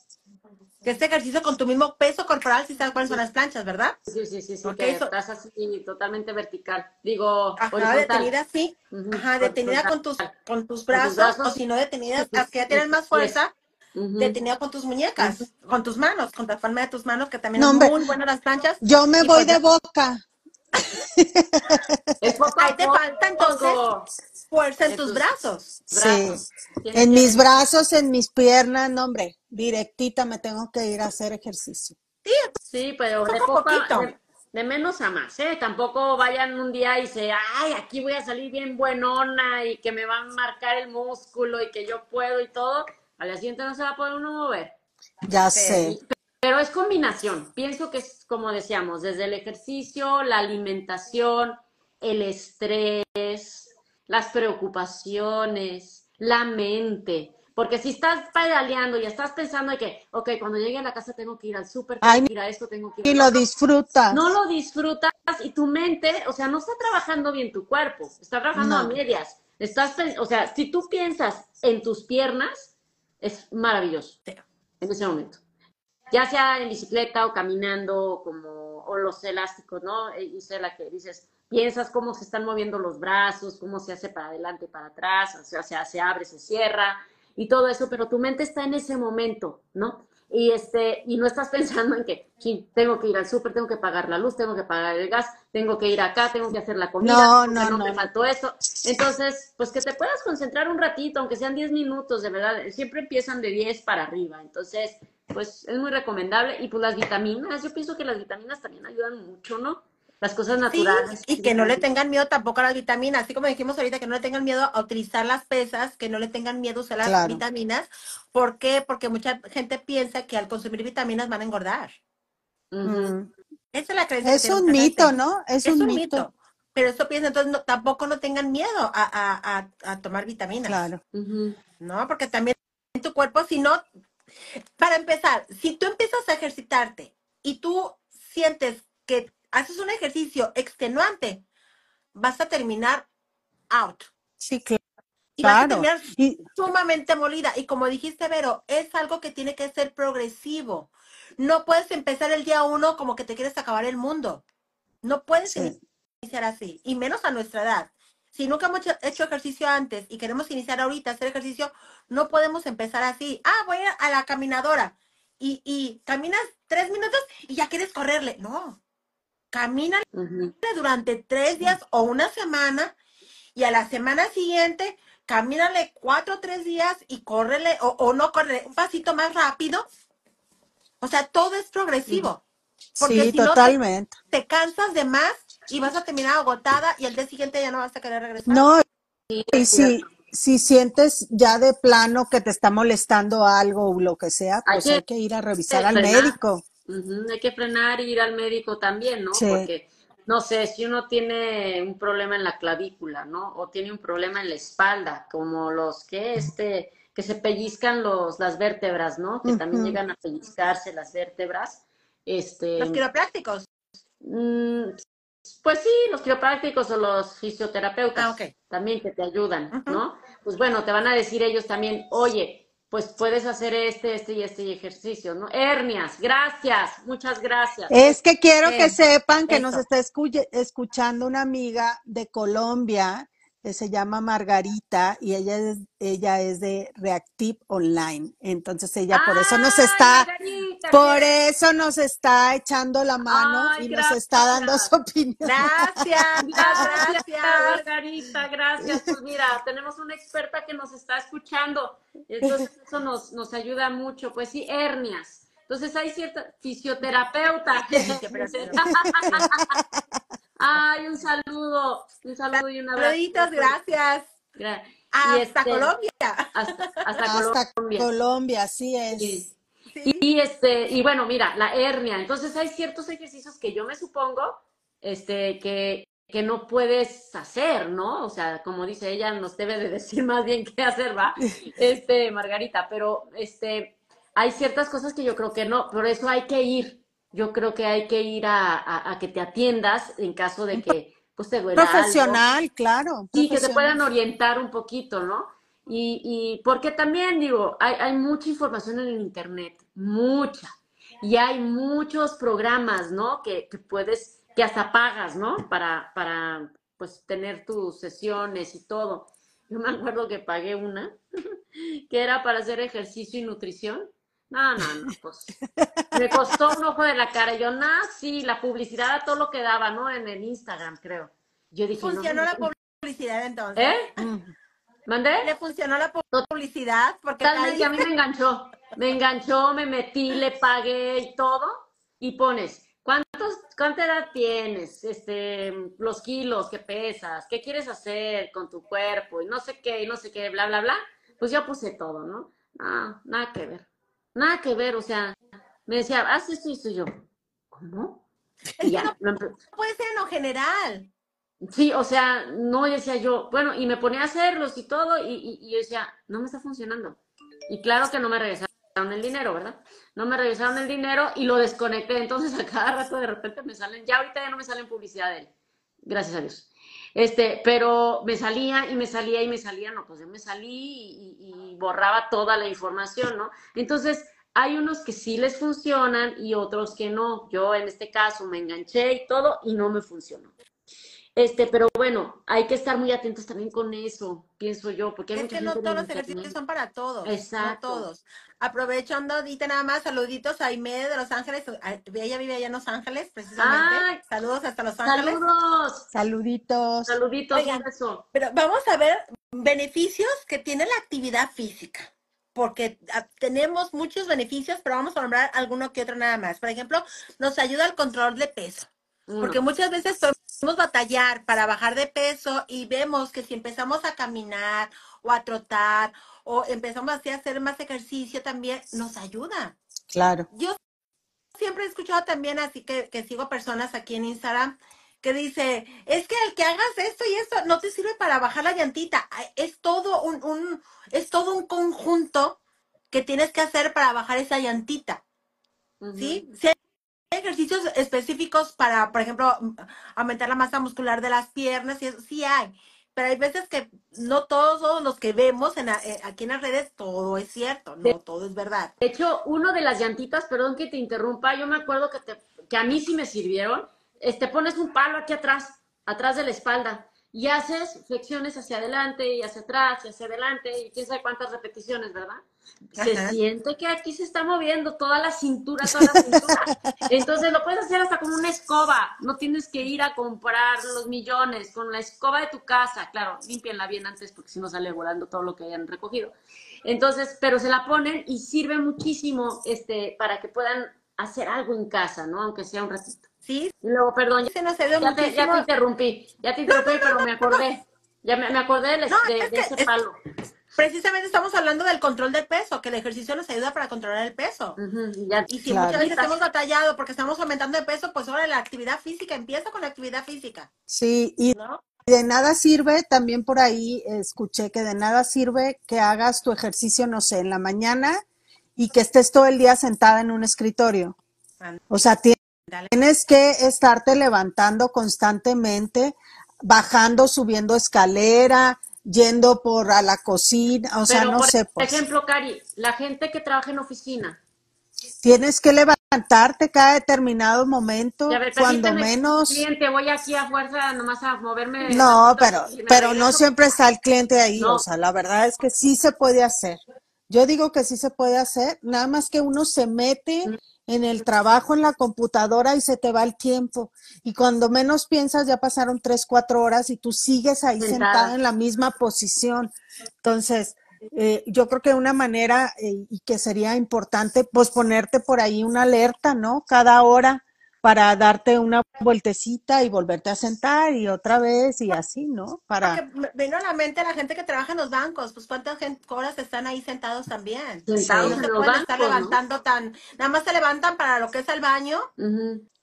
Que este ejercicio con tu mismo peso corporal, si sabes cuáles son las planchas, ¿verdad? Sí, sí, sí, sí, Porque que eso- estás así totalmente vertical. Digo, Ajá, horizontal. detenida así. Ujú, Ajá, detenida con tus, con tus tus brazos, o si no detenida, las que ya tienen más fuerza, Ujú. detenida con tus muñecas, con tus manos, con la palma de tus manos, que también No, es hombre. muy buena las planchas. Yo me voy pues de boca. Es poco a Ahí te poco. falta entonces fuerza en En tus tus- brazos. Sí. Brazos. En mis brazos, en mis piernas, no, hombre, directita me tengo que ir a hacer ejercicio. Sí, pero de, Poco a poco a- de, de menos a más, ¿eh? Tampoco vayan un día y se, ay, aquí voy a salir bien buenona y que me va a marcar el músculo y que yo puedo y todo. Al día siguiente no se va a poder uno mover. Ya Sí. sé. Pero es combinación. Pienso que es como decíamos, desde el ejercicio, la alimentación, el estrés, las preocupaciones, la mente. Porque si estás pedaleando y estás pensando de que, ok, cuando llegue a la casa tengo que ir al súper, tengo Ay, que ir a esto, tengo que ir Y lo disfrutas. no lo disfrutas y tu mente, o sea, no está trabajando bien tu cuerpo, está trabajando a medias. Estás, o sea, si tú piensas en tus piernas, es maravilloso en ese momento. Ya sea en bicicleta o caminando, como, o los elásticos, ¿no? Eh, Isela, que dices, piensas cómo se están moviendo los brazos, cómo se hace para adelante, para atrás, o sea, se, se abre, se cierra y todo eso, pero tu mente está en ese momento, ¿no? Y este, y no estás pensando en que, sí, tengo que ir al súper, tengo que pagar la luz, tengo que pagar el gas, tengo que ir acá, tengo que hacer la comida, No, no, no no, me faltó esto. Entonces, pues que te puedas concentrar un ratito, aunque sean 10 minutos, de verdad, siempre empiezan de 10 para arriba. Entonces, pues es muy recomendable. Y pues las vitaminas, yo pienso que las vitaminas también ayudan mucho, ¿no? Las cosas Sí, naturales. y que no le tengan miedo tampoco a las vitaminas, así como dijimos ahorita, que no le tengan miedo a utilizar las pesas, que no le tengan miedo a usar las Claro. vitaminas. ¿Por qué? Porque mucha gente piensa que al consumir vitaminas van a engordar. Mm. Esa es la creencia. que Es un mito, gente. ¿no? Es, Es un, un mito. mito. Pero eso piensa, entonces no- tampoco no tengan miedo a, a- a- a tomar vitaminas. Claro. ¿no? Porque también en tu cuerpo, si no, para empezar, si tú empiezas a ejercitarte y tú sientes que haces un ejercicio extenuante, vas a terminar out. Sí, cl- Y vas a claro. terminar Y, sumamente molida. Y como dijiste, Vero, es algo que tiene que ser progresivo. No puedes empezar el día uno como que te quieres acabar el mundo. No puedes Sí. iniciar así, y menos a nuestra edad. Si nunca hemos hecho- ejercicio antes y queremos iniciar ahorita a hacer ejercicio, no podemos empezar así. Ah, voy a la caminadora y, y caminas tres minutos y ya quieres correrle. No, camina durante tres días o una semana y a la semana siguiente camínale cuatro o tres días y córrele o, o no córrele un pasito más rápido. O sea, todo es progresivo. Porque sí, si no te- totalmente. Te cansas de más y vas a terminar agotada y al día siguiente ya no vas a querer regresar. No, y si, si sientes ya de plano que te está molestando algo o lo que sea, Hay pues que hay que ir a revisar al frenar. médico. Hay que frenar y ir al médico también, ¿no? Sí. Porque, no sé, si uno tiene un problema en la clavícula, ¿no? O tiene un problema en la espalda, como los que, este, que se pellizcan los, las vértebras, ¿no? Que también llegan a pellizcarse las vértebras. Este, Los quiroprácticos. Mm, Pues sí, los quiroprácticos o los fisioterapeutas Ah, también que te ayudan. ¿no? pues bueno, te van a decir ellos también, oye, pues puedes hacer este, este y este ejercicio, ¿no? Hernias, gracias, muchas gracias. Es que quiero que sepan que nos está escu- escuchando una amiga de Colombia se llama Margarita y ella es, ella es de Reactive Online. Entonces ella por eso nos ¡Ay, está, Margarita, por bien! eso nos está echando la mano ¡Ay, y nos está dando su opinión. Gracias, Gracias. Margarita, gracias. Pues mira, tenemos una experta que nos está escuchando. Entonces eso nos, nos ayuda mucho. Pues sí, hernias. Entonces hay cierta fisioterapeuta. un saludo y un abrazo. Saluditos, gracias. Gra- y Hasta este, Colombia. Hasta, hasta Hasta Colombia. Colombia, así es. Sí. Sí. Y este, y bueno, mira, la hernia. Entonces hay ciertos ejercicios que yo me supongo, este, que, que no puedes hacer, ¿no? O sea, como dice ella, nos debe de decir más bien qué hacer, ¿va? Este, Margarita, pero este, hay ciertas cosas que yo creo que no, por eso hay que ir. Yo creo que hay que ir a, a- a que te atiendas en caso de que pues te duela algo. Profesional, claro. Sí, que te puedan orientar un poquito, ¿no? Y, y porque también digo, hay, hay mucha información en el internet, mucha. Y hay muchos programas, ¿no? Que, que puedes, que hasta pagas, ¿no? Para, para, pues, tener tus sesiones y todo. Yo me acuerdo que pagué una, que era para hacer ejercicio y nutrición. No, no, no, pues me costó un ojo de la cara. Yo, nah, sí, la publicidad a todo lo que daba, ¿no? En el Instagram, creo. Yo dije, Funcionó no, la publicidad entonces. ¿Eh? Mm. ¿Mandé? Le funcionó la publicidad porque Totalmente, a mí caí- me enganchó. Me enganchó, me metí, le pagué y todo. Y pones, ¿cuántos, ¿cuánta edad tienes? Este, los kilos que pesas, ¿qué quieres hacer con tu cuerpo? Y no sé qué, y no sé qué, bla, bla, bla. Pues yo puse todo, ¿no? Ah, nada que ver. Nada que ver, o sea, me decía, haz esto y esto yo. ¿Cómo? Y ya, no puede ser en lo general. Sí, o sea, no decía yo, bueno, y me ponía a hacerlos y todo, y, y, y yo decía, no me está funcionando. Y claro que no me regresaron el dinero, ¿verdad? No me regresaron el dinero y lo desconecté. Entonces a cada rato de repente me salen, ya ahorita ya no me salen publicidad de él. Gracias a Dios. Este, pero me salía y me salía y me salía, no, pues yo me salí y, y- borraba toda la información, ¿no? Entonces, hay unos que sí les funcionan y otros que no. Yo en este caso me enganché y todo y no me funcionó. Este, pero bueno, hay que estar muy atentos también con eso, pienso yo, porque hay Es que no todos los ejercicios son para todos. Exacto. No todos. Aprovechando ahorita nada más, saluditos a Aime de Los Ángeles. a- Ella vive allá en Los Ángeles, precisamente. Ay. Saludos hasta Los Ángeles. Saludos, Saluditos. saluditos, Oigan. un beso. Pero vamos a ver beneficios que tiene la actividad física. Porque ah, tenemos muchos beneficios, pero vamos a nombrar alguno que otro nada más. Por ejemplo, nos ayuda al control de peso. Porque muchas veces podemos batallar para bajar de peso y vemos que si empezamos a caminar o a trotar o empezamos así a hacer más ejercicio también, nos ayuda. Claro. Yo siempre he escuchado también, así que, que sigo personas aquí en Instagram, que dice, es que el que hagas esto y esto no te sirve para bajar la llantita. Es todo un, un, es todo un conjunto que tienes que hacer para bajar esa llantita. Ujú. ¿sí? Hay ejercicios específicos para, por ejemplo, aumentar la masa muscular de las piernas, y eso sí hay. Pero hay veces que no todos los que vemos en eh, aquí en las redes, todo es cierto, no todo es verdad. De hecho, uno de las llantitas, perdón que te interrumpa, yo me acuerdo que, te- que a mí sí me sirvieron. Este, pones un palo aquí atrás, atrás de la espalda, y haces flexiones hacia adelante y hacia atrás y hacia adelante, y quién sabe cuántas repeticiones, ¿verdad? Se siente que aquí se está moviendo toda la cintura, toda la cintura. Entonces lo puedes hacer hasta con una escoba, no tienes que ir a comprar los millones, con la escoba de tu casa, claro, límpienla bien antes porque si no sale volando todo lo que hayan recogido. Entonces, pero se la ponen y sirve muchísimo este, para que puedan hacer algo en casa, ¿no? Aunque sea un ratito. Sí, Y luego, perdón, ya, se nos ya te, ya te interrumpí, ya te interrumpí, pero me acordé. Ya me, me acordé de, No, de- es de que ese es- palo. Precisamente estamos hablando del control del peso, que el ejercicio nos ayuda para controlar el peso. Y ya- Y si Claro. muchas veces hemos batallado porque estamos aumentando de peso, pues ahora la actividad física empieza con la actividad física, Sí, y ¿no? de nada sirve, también por ahí escuché que de nada sirve que hagas tu ejercicio, no sé, en la mañana y que estés todo el día sentada en un escritorio. O sea, ti- Dale. tienes que estarte levantando constantemente, bajando, subiendo escalera, yendo por a la cocina, o sea, no por sé, pues. ejemplo, Cari, la gente que trabaja en oficina, Tienes que levantarte cada determinado momento, ver, cuando menos. cliente, voy aquí a fuerza nomás a moverme. No, pero, pero no siempre está el cliente ahí, No. o sea, la verdad es que sí se puede hacer. Yo digo que sí se puede hacer, nada más que uno se mete Mm. En el trabajo, en la computadora y se te va el tiempo. Y cuando menos piensas, ya pasaron tres, cuatro horas y tú sigues ahí Sentada. sentada en la misma posición. Entonces, eh, yo creo que una manera eh, y que sería importante, pues ponerte por ahí una alerta, ¿no? Cada hora para darte una vueltecita y volverte a sentar y otra vez y así, ¿no? Para... Porque vino a la mente la gente que trabaja en los bancos, pues cuántas horas están ahí sentados también. Sentados No en se los pueden estar levantando tan, nada más se levantan para lo que es el baño.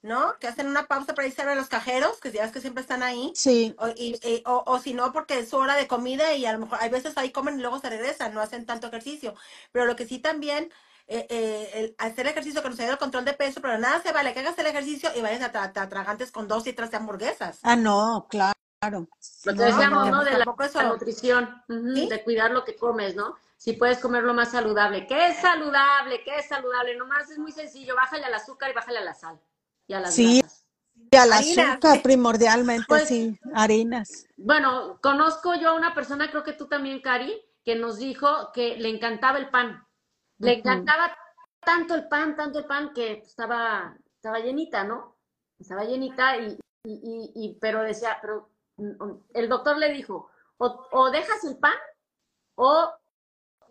¿no? Que hacen una pausa para irse a ver a los cajeros, que ya ves que siempre están ahí. Sí, O, y- y- o, o si no, porque es su hora de comida y a lo mejor hay veces ahí comen y luego se regresan, no hacen tanto ejercicio. Pero lo que sí también, eh, eh, el hacer ejercicio que nos ayuda al control de peso, pero nada se vale que hagas el ejercicio y vayas a tra- te atragantes con dos y tres hamburguesas. ah, no, claro. Lo que decíamos, ¿no? De la, la nutrición, de cuidar lo que comes, ¿no? Si puedes comer lo más saludable. ¿Qué es saludable? ¿Qué es saludable? Nomás es muy sencillo. Bájale al azúcar y bájale a la sal. Y a las Sí. grasas. Y al azúcar primordialmente, Pues- sí, harinas. Bueno, conozco yo a una persona, creo que tú también, Cari, que nos dijo que le encantaba el pan. Le encantaba tanto el pan, tanto el pan, que estaba, estaba llenita, ¿no? Estaba llenita y, y, y- y- pero decía, pero mm, el doctor le dijo, o, o dejas el pan o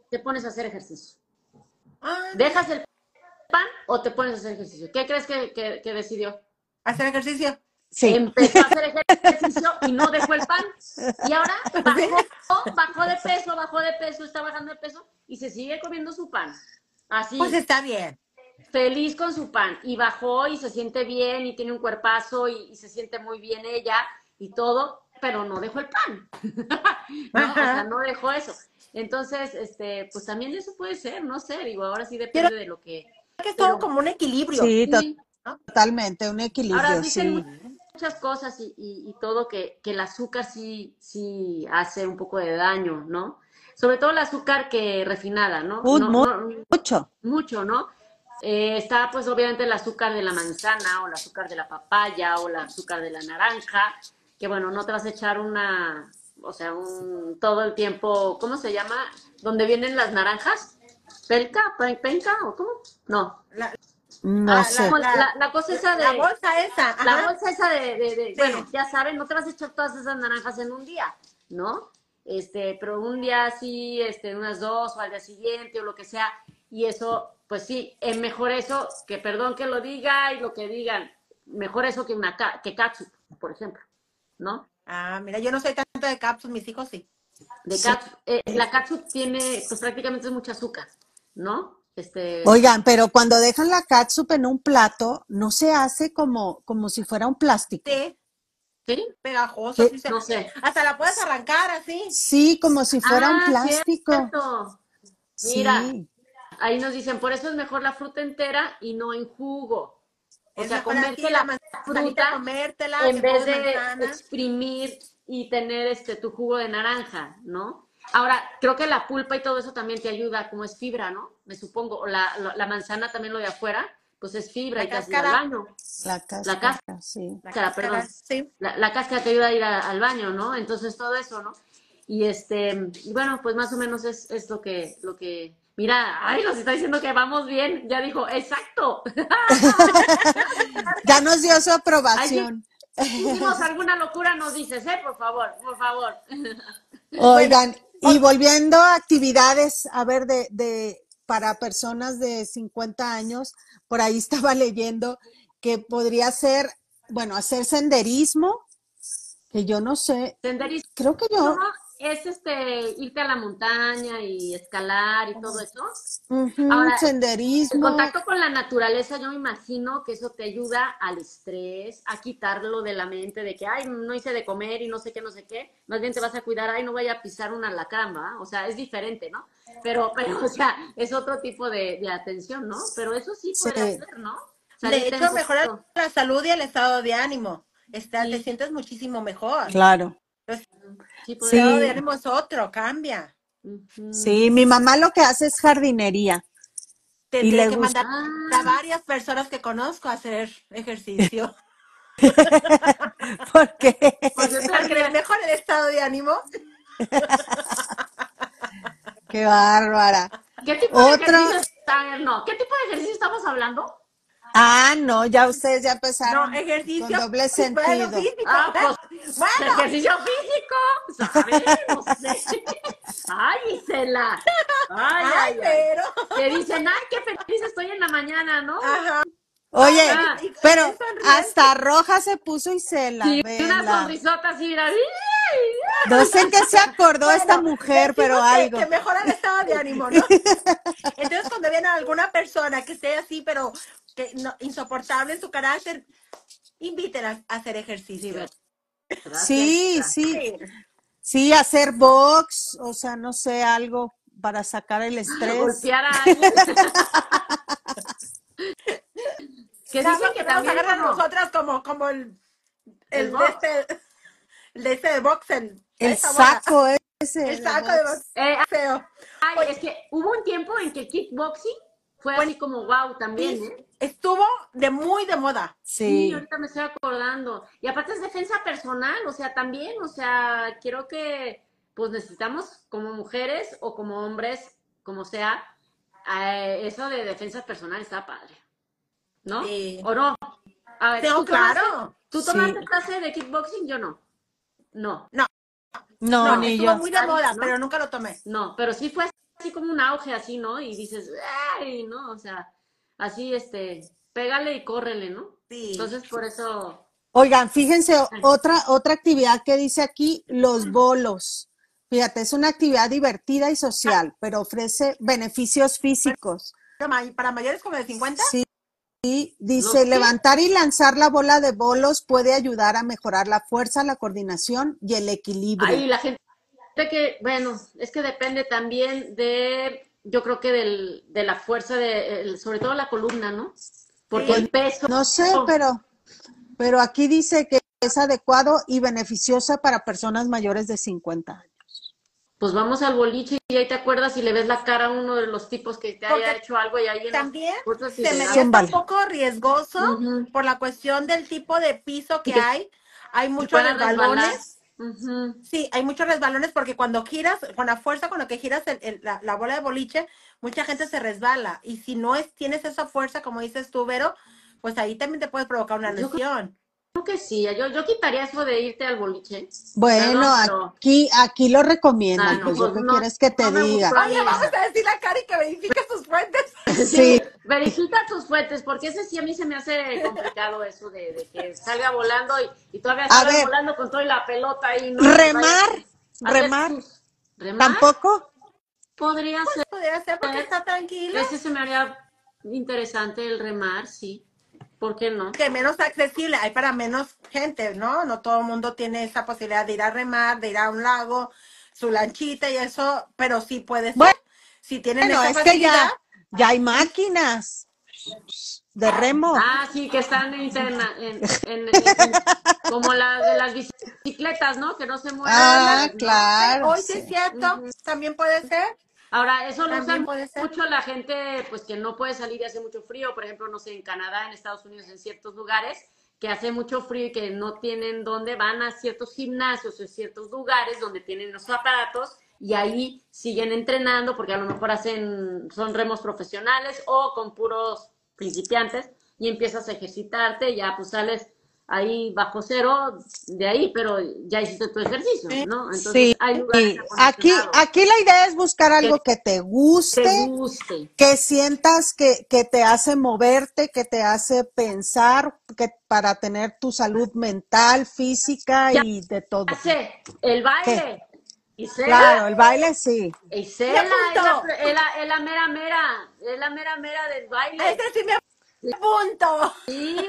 te pones a hacer ejercicio. Ah, ¿Dejas el pan o te pones a hacer ejercicio? ¿Qué crees que, que- que decidió? hacer ejercicio. Sí, Empezó a hacer ejercicio y no dejó el pan. Y ahora bajó, bajó de peso, bajó de peso, está bajando de peso y se sigue comiendo su pan. Así, Pues está bien. feliz con su pan. Y bajó y se siente bien y tiene un cuerpazo y, y se siente muy bien ella y todo, pero no dejó el pan. no, o sea, no dejó eso. Entonces, este, pues también eso puede ser, no sé, digo, ahora sí depende de lo que... Que es todo Pero- como un equilibrio. sí, to- Sí. totalmente, un equilibrio, Ahora dicen sí. Muchas cosas y, y- y todo que, que el azúcar sí, sí hace un poco de daño, ¿no? Sobre todo el azúcar que refinada, ¿no? Mucho. mucho, ¿no? Eh, está pues obviamente el azúcar de la manzana o el azúcar de la papaya o el azúcar de la naranja, que bueno, no te vas a echar una, o sea, un todo el tiempo, ¿cómo se llama? ¿Dónde vienen las naranjas? ¿Pelca? ¿Pe- ¿Penca? ¿O cómo? No. La, No Ah, sé. La, la cosa esa de... la bolsa esa. La bolsa esa de, de- de- Sí. bueno, ya saben, no te vas a echar todas esas naranjas en un día, ¿no? Este, pero un día sí, este, unas dos o al día siguiente o lo que sea, y eso, pues sí, es mejor eso que, perdón que lo diga y lo que digan, mejor eso que una que catsup, por ejemplo, ¿no? Ah, mira, yo no soy tanto de cápsulas, mis hijos sí. De Sí. catsup, eh, la catsup tiene, pues prácticamente es mucho azúcar, ¿no? Este, Oigan, pero cuando dejan la catsup en un plato, no se hace como, como si fuera un plástico. Sí, ¿sí? pegajoso. Sí se- No sé. Hasta la puedes arrancar así. Sí, como si fuera un Ah, plástico. cierto. Mira, Sí. Ahí nos dicen, por eso es mejor la fruta entera y no en jugo. O Es sea, así, la fruta comértela, en vez de exprimir y tener este tu jugo de naranja, ¿no? Ahora, creo que la pulpa y todo eso también te ayuda, como es fibra, ¿no? Me supongo, o la, la, la manzana también lo de afuera, pues es fibra La y te ayuda al cáscara. baño. La cáscara, cáscara. sí. La Cara, cáscara, perdón. Sí. La, la cáscara te ayuda a ir a- al baño, ¿no? Entonces todo eso, ¿no? Y este, y bueno, pues más o menos es, es lo que, lo que, mira, ay, nos está diciendo que vamos bien, ya dijo, exacto, Ya nos dio su aprobación. hicimos alguna locura, nos dices, eh, por favor, por favor. Oigan, y volviendo a actividades, a ver, de, de para personas de 50 años, por ahí estaba leyendo que podría ser, bueno, hacer senderismo, que yo no sé, Senderismo creo que yo, es este, irte a la montaña y escalar y todo eso. Ahora, El senderismo, contacto con la naturaleza, yo me imagino que eso te ayuda al estrés, a quitarlo de la mente de que, ay, no hice de comer y no sé qué, no sé qué. Más bien te vas a cuidar, ay, no vaya a pisar una alacrán, ¿va? O sea, es diferente, ¿no? Pero, pero, o sea, es otro tipo de, de atención, ¿no? Pero eso sí Sí. puede ser, ¿no? De hecho, mejora la salud y el estado de ánimo. Está, Sí. Te sientes muchísimo mejor. claro. El podría- Sí. otro, cambia. Ujú. Sí, mi mamá lo que hace es jardinería. Tendré le que gusta. mandar Ah. a varias personas que conozco a hacer ejercicio. Porque Pues yo Para que les también. mejore el estado de ánimo. qué bárbara. ¿Qué tipo Otro- de ejercicio está- no, ¿qué tipo de ejercicio estamos hablando? Ah, no, ya ustedes ya No, empezaron ejercicio. con doble bueno, sentido. físico. Ah, pues, bueno, ejercicio físico, ¿sabes? No sé. Ay, Isela. Ay, ay, pero. Que dicen, ay, qué feliz estoy en la mañana, ¿no? Ajá. Oye, Ah, pero hasta roja se puso Isela, Sí, una sonrisota así, mira. No sé en qué se acordó esta mujer, pero decimos que- algo. Que, mejora el estado de ánimo, ¿no? Entonces, cuando viene alguna persona que esté así, pero que no, insoportable en su carácter, invítela a hacer ejercicio. Sí, sí, sí, hacer box, o sea, no sé, algo para sacar el estrés. Golpear a alguien. que dicen que nos también agarran como- nosotras como, como el, el, El de box. este, el de este box, el, saco ese. el saco de box. Eh, boxeo. ay, es que hubo un tiempo en que kickboxing fue Bueno, así como wow también, Sí, ¿eh? estuvo de muy de moda. Sí, Sí. ahorita me estoy acordando. Y aparte es defensa personal, o sea, también, o sea, quiero que pues necesitamos como mujeres o como hombres, como sea, eh, eso de defensa personal está padre. ¿No? Sí. ¿O no? A ver, No, ¿tú tomaste- claro. ¿Tú Sí. tomaste clase de kickboxing? Yo no. No, No, No, ni estuvo yo. muy de moda, ¿no? pero nunca lo tomé. no, pero sí fue así como un auge así, ¿no? Y dices, ay, ¿no? O sea, así, este, pégale y córrele, ¿no? Sí. Entonces, por eso, Oigan, fíjense, otra, otra actividad que dice aquí, los bolos. Fíjate, es una actividad divertida y social, pero ofrece beneficios físicos. Para mayores como de 50, Sí, ¿Los dice, levantar y lanzar la bola de bolos puede ayudar a mejorar la fuerza, la coordinación y el equilibrio. Ahí la gente que, bueno, es que depende también de, yo creo que del, de la fuerza de, el- sobre todo la columna, ¿no? Porque el peso. No sé, pero, pero aquí dice que es adecuado y beneficiosa para personas mayores de 50 años. Pues vamos al boliche y ahí te acuerdas y le ves la cara a uno de los tipos que te haya Porque hecho algo y ahí en también se me Zúmbale. un poco riesgoso por la cuestión del tipo de piso que que- hay. Hay muchos puedas Sí, hay muchos resbalones porque cuando giras, con la fuerza con la que giras el- el- la, la bola de boliche, mucha gente se resbala. Y si no es, tienes esa fuerza, como dices tú, Vero, pues ahí también te puedes provocar una lesión. Creo que sí, yo, yo quitaría eso de irte al boliche. Bueno, aquí, aquí lo recomiendan, Ah, no, pues yo pues qué quieres que te diga. Oye, vamos a decirle a Cari que verifique sus fuentes. Sí, Verifica tus fuentes, porque ese sí a mí se me hace complicado eso de, de que salga volando y, y todavía A salga ver. volando con toda la pelota ahí. ¿no? remar, remar, tus- ¿Remar? tampoco. Podría ser. Podría ser porque está tranquilo. Ese se me haría interesante el remar, sí. ¿Por qué no? que menos accesible, hay para menos gente, ¿no? No todo el mundo tiene esa posibilidad de ir a remar, de ir a un lago, su lanchita y eso, pero sí puede ser. Bueno, si tienen Bueno, esa es que ya, ya hay máquinas de remo. Ah, sí, que están interna, en, en- en- como las de las bicicletas, ¿no? Que no se mueven. Ah, claro. hoy sí es cierto, también puede ser. Ahora, eso lo usan mucho la gente, pues que no puede salir y hace mucho frío, por ejemplo, no sé, en Canadá, en Estados Unidos, en ciertos lugares, que hace mucho frío y que no tienen dónde, van a ciertos gimnasios o ciertos lugares donde tienen los aparatos y ahí siguen entrenando porque a lo mejor hacen, son remos profesionales o con puros principiantes y empiezas a ejercitarte, ya pues sales ahí bajo cero de ahí, pero ya hiciste tu ejercicio, ¿no? Entonces Sí, hay lugares aquí, aquí la idea es buscar algo que te guste, te guste. que sientas que, que te hace moverte, que te hace pensar, que para tener tu salud mental, física Ya. y de todo. Hace el baile. Isela, Claro, el baile sí. Isela es la, es, la, es la mera mera, es la mera mera del baile. Ese sí me apunto. Sí,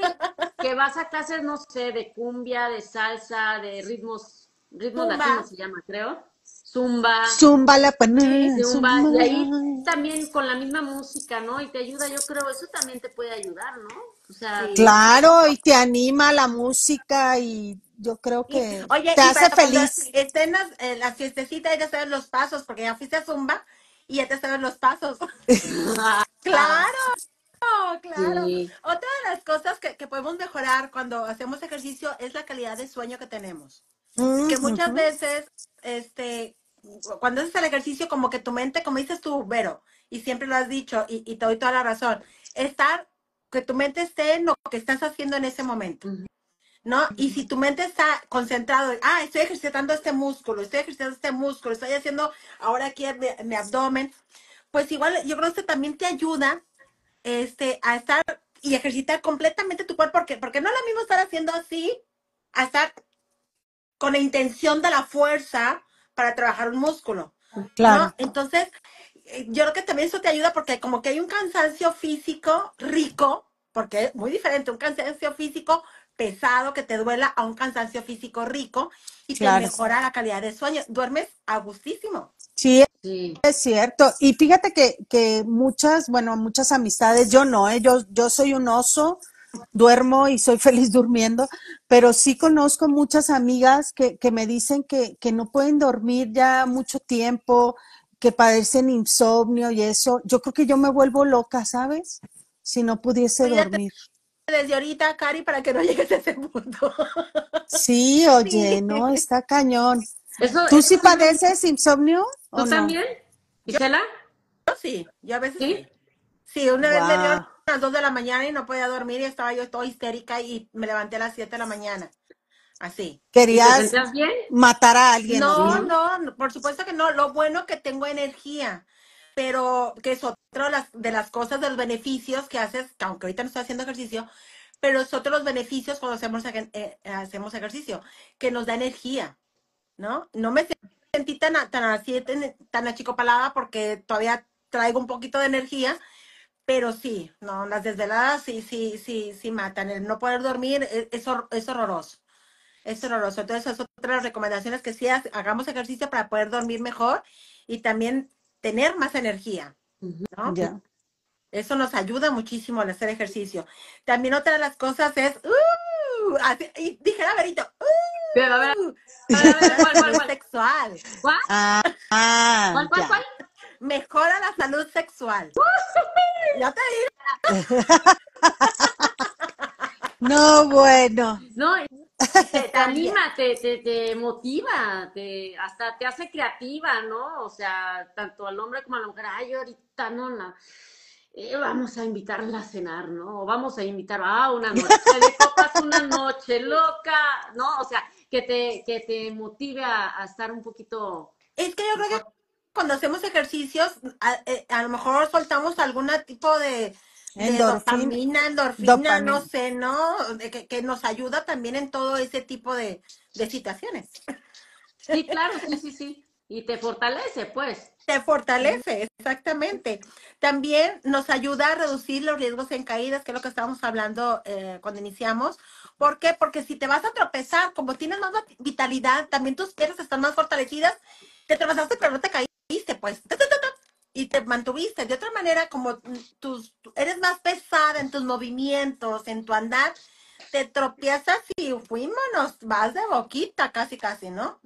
que vas a clases, no sé, de cumbia, de salsa, de ritmos, ritmos Zumba. latinos se llama, creo. Zumba, Zumba la panera, zumba, zumba. y ahí también con la misma música, ¿no? Y te ayuda, yo creo, eso también te puede ayudar, ¿no? O sea, Claro, y te anima la música y yo creo Y- que oye, te hace feliz. estén las, eh, las fiestecitas, ya sabes los pasos, porque ya fuiste a Zumba y ya te sabes los pasos. Claro, claro. Sí. Otra de las cosas que, que podemos mejorar cuando hacemos ejercicio es la calidad de sueño que tenemos. Que muchas veces, este, cuando haces el ejercicio, como que tu mente, como dices tú, Vero, y siempre lo has dicho, y, y te doy toda la razón, estar, que tu mente esté en lo que estás haciendo en ese momento. Ujú. ¿No? Y si tu mente está concentrado, en, ah, estoy ejercitando este músculo, estoy ejercitando este músculo, estoy haciendo ahora aquí mi, en mi abdomen, pues igual yo creo que también te ayuda este, a estar y ejercitar completamente tu cuerpo, porque, porque no es lo mismo estar haciendo así, a estar con la intención de la fuerza para trabajar un músculo. Claro. ¿no? Entonces, eh, yo creo que también eso te ayuda porque como que hay un cansancio físico rico, porque es muy diferente, un cansancio físico pesado que te duela a un cansancio físico rico y Claro. te mejora la calidad de sueño. Duermes a gustísimo. Sí, Sí. es cierto. Y fíjate que, que muchas, bueno, muchas amistades, yo no, ¿eh? yo, yo soy un oso, duermo y soy feliz durmiendo, pero sí conozco muchas amigas que, que me dicen que, que no pueden dormir ya mucho tiempo, que padecen insomnio y eso. Yo creo que yo me vuelvo loca, ¿sabes? Si no pudiese dormir. Desde ahorita, Cari, para que no llegues a ese punto. Sí, oye, Sí. no, está cañón. Eso, ¿Tú eso sí me- padeces insomnio ¿Tú no? también? ¿Gisela? Yo sí, yo a veces ¿Sí? sí. Sí, una vez me dio a las 2 de la mañana y no podía dormir y estaba yo toda histérica y me levanté a las 7 de la mañana. Así. ¿Y te ¿Querías bien? matar a alguien? ¿o No, no, no, por supuesto que no. Lo bueno que tengo energía, pero que es otra de las, cosas, de los beneficios que haces, que aunque ahorita no estoy haciendo ejercicio, pero es otro de los beneficios cuando hacemos, eh, hacemos ejercicio, que nos da energía, ¿no? No me sentí tan, tan así, tan, tan achicopalada porque todavía traigo un poquito de energía, pero sí, no, las desveladas sí, sí, sí, sí matan. El no poder dormir es, es es horroroso. Es horroroso. Entonces, es otra de las recomendaciones que sí ha- hagamos ejercicio para poder dormir mejor y también tener más energía. ¿no? Eso nos ayuda muchísimo al hacer ejercicio. También otra de las cosas es, ¡uh! Así- y dijera Verito, Pero, a ver, ¡uh! a ver, a ver, ¿cuál, cuál, Salud cuál? sexual. ¿Cuál? Ah, ah, ¿Cuál, cuál, ya. cuál? Mejora la salud sexual. Ya te No, bueno. No, te, te anima, te, te, te motiva, te, hasta te hace creativa, ¿no? O sea, tanto al hombre como a la mujer, ay, ahorita no, la, eh, vamos a invitarla a cenar, ¿no? O vamos a invitar a una noche de copas, una noche loca, ¿no? O sea, que te, que te motive a, a estar un poquito Es que yo creo que cuando hacemos ejercicios, a, eh, a lo mejor soltamos algún tipo de Endorfina. endorfina, Dopamina. no sé, ¿no? De que, que nos ayuda también en todo ese tipo de, de situaciones. Sí, claro, sí, sí, sí. Y te fortalece, pues. Te fortalece, exactamente. También nos ayuda a reducir los riesgos en caídas, que es lo que estábamos hablando eh, cuando iniciamos. ¿Por qué? Porque si te vas a tropezar, como tienes más vitalidad, también tus piernas están más fortalecidas, te tropezaste pero no te caíste, pues. Y te mantuviste. De otra manera, como tus, tú eres más pesada en tus movimientos, en tu andar, te tropiezas y fuímonos, vas de boquita, casi, casi, ¿no?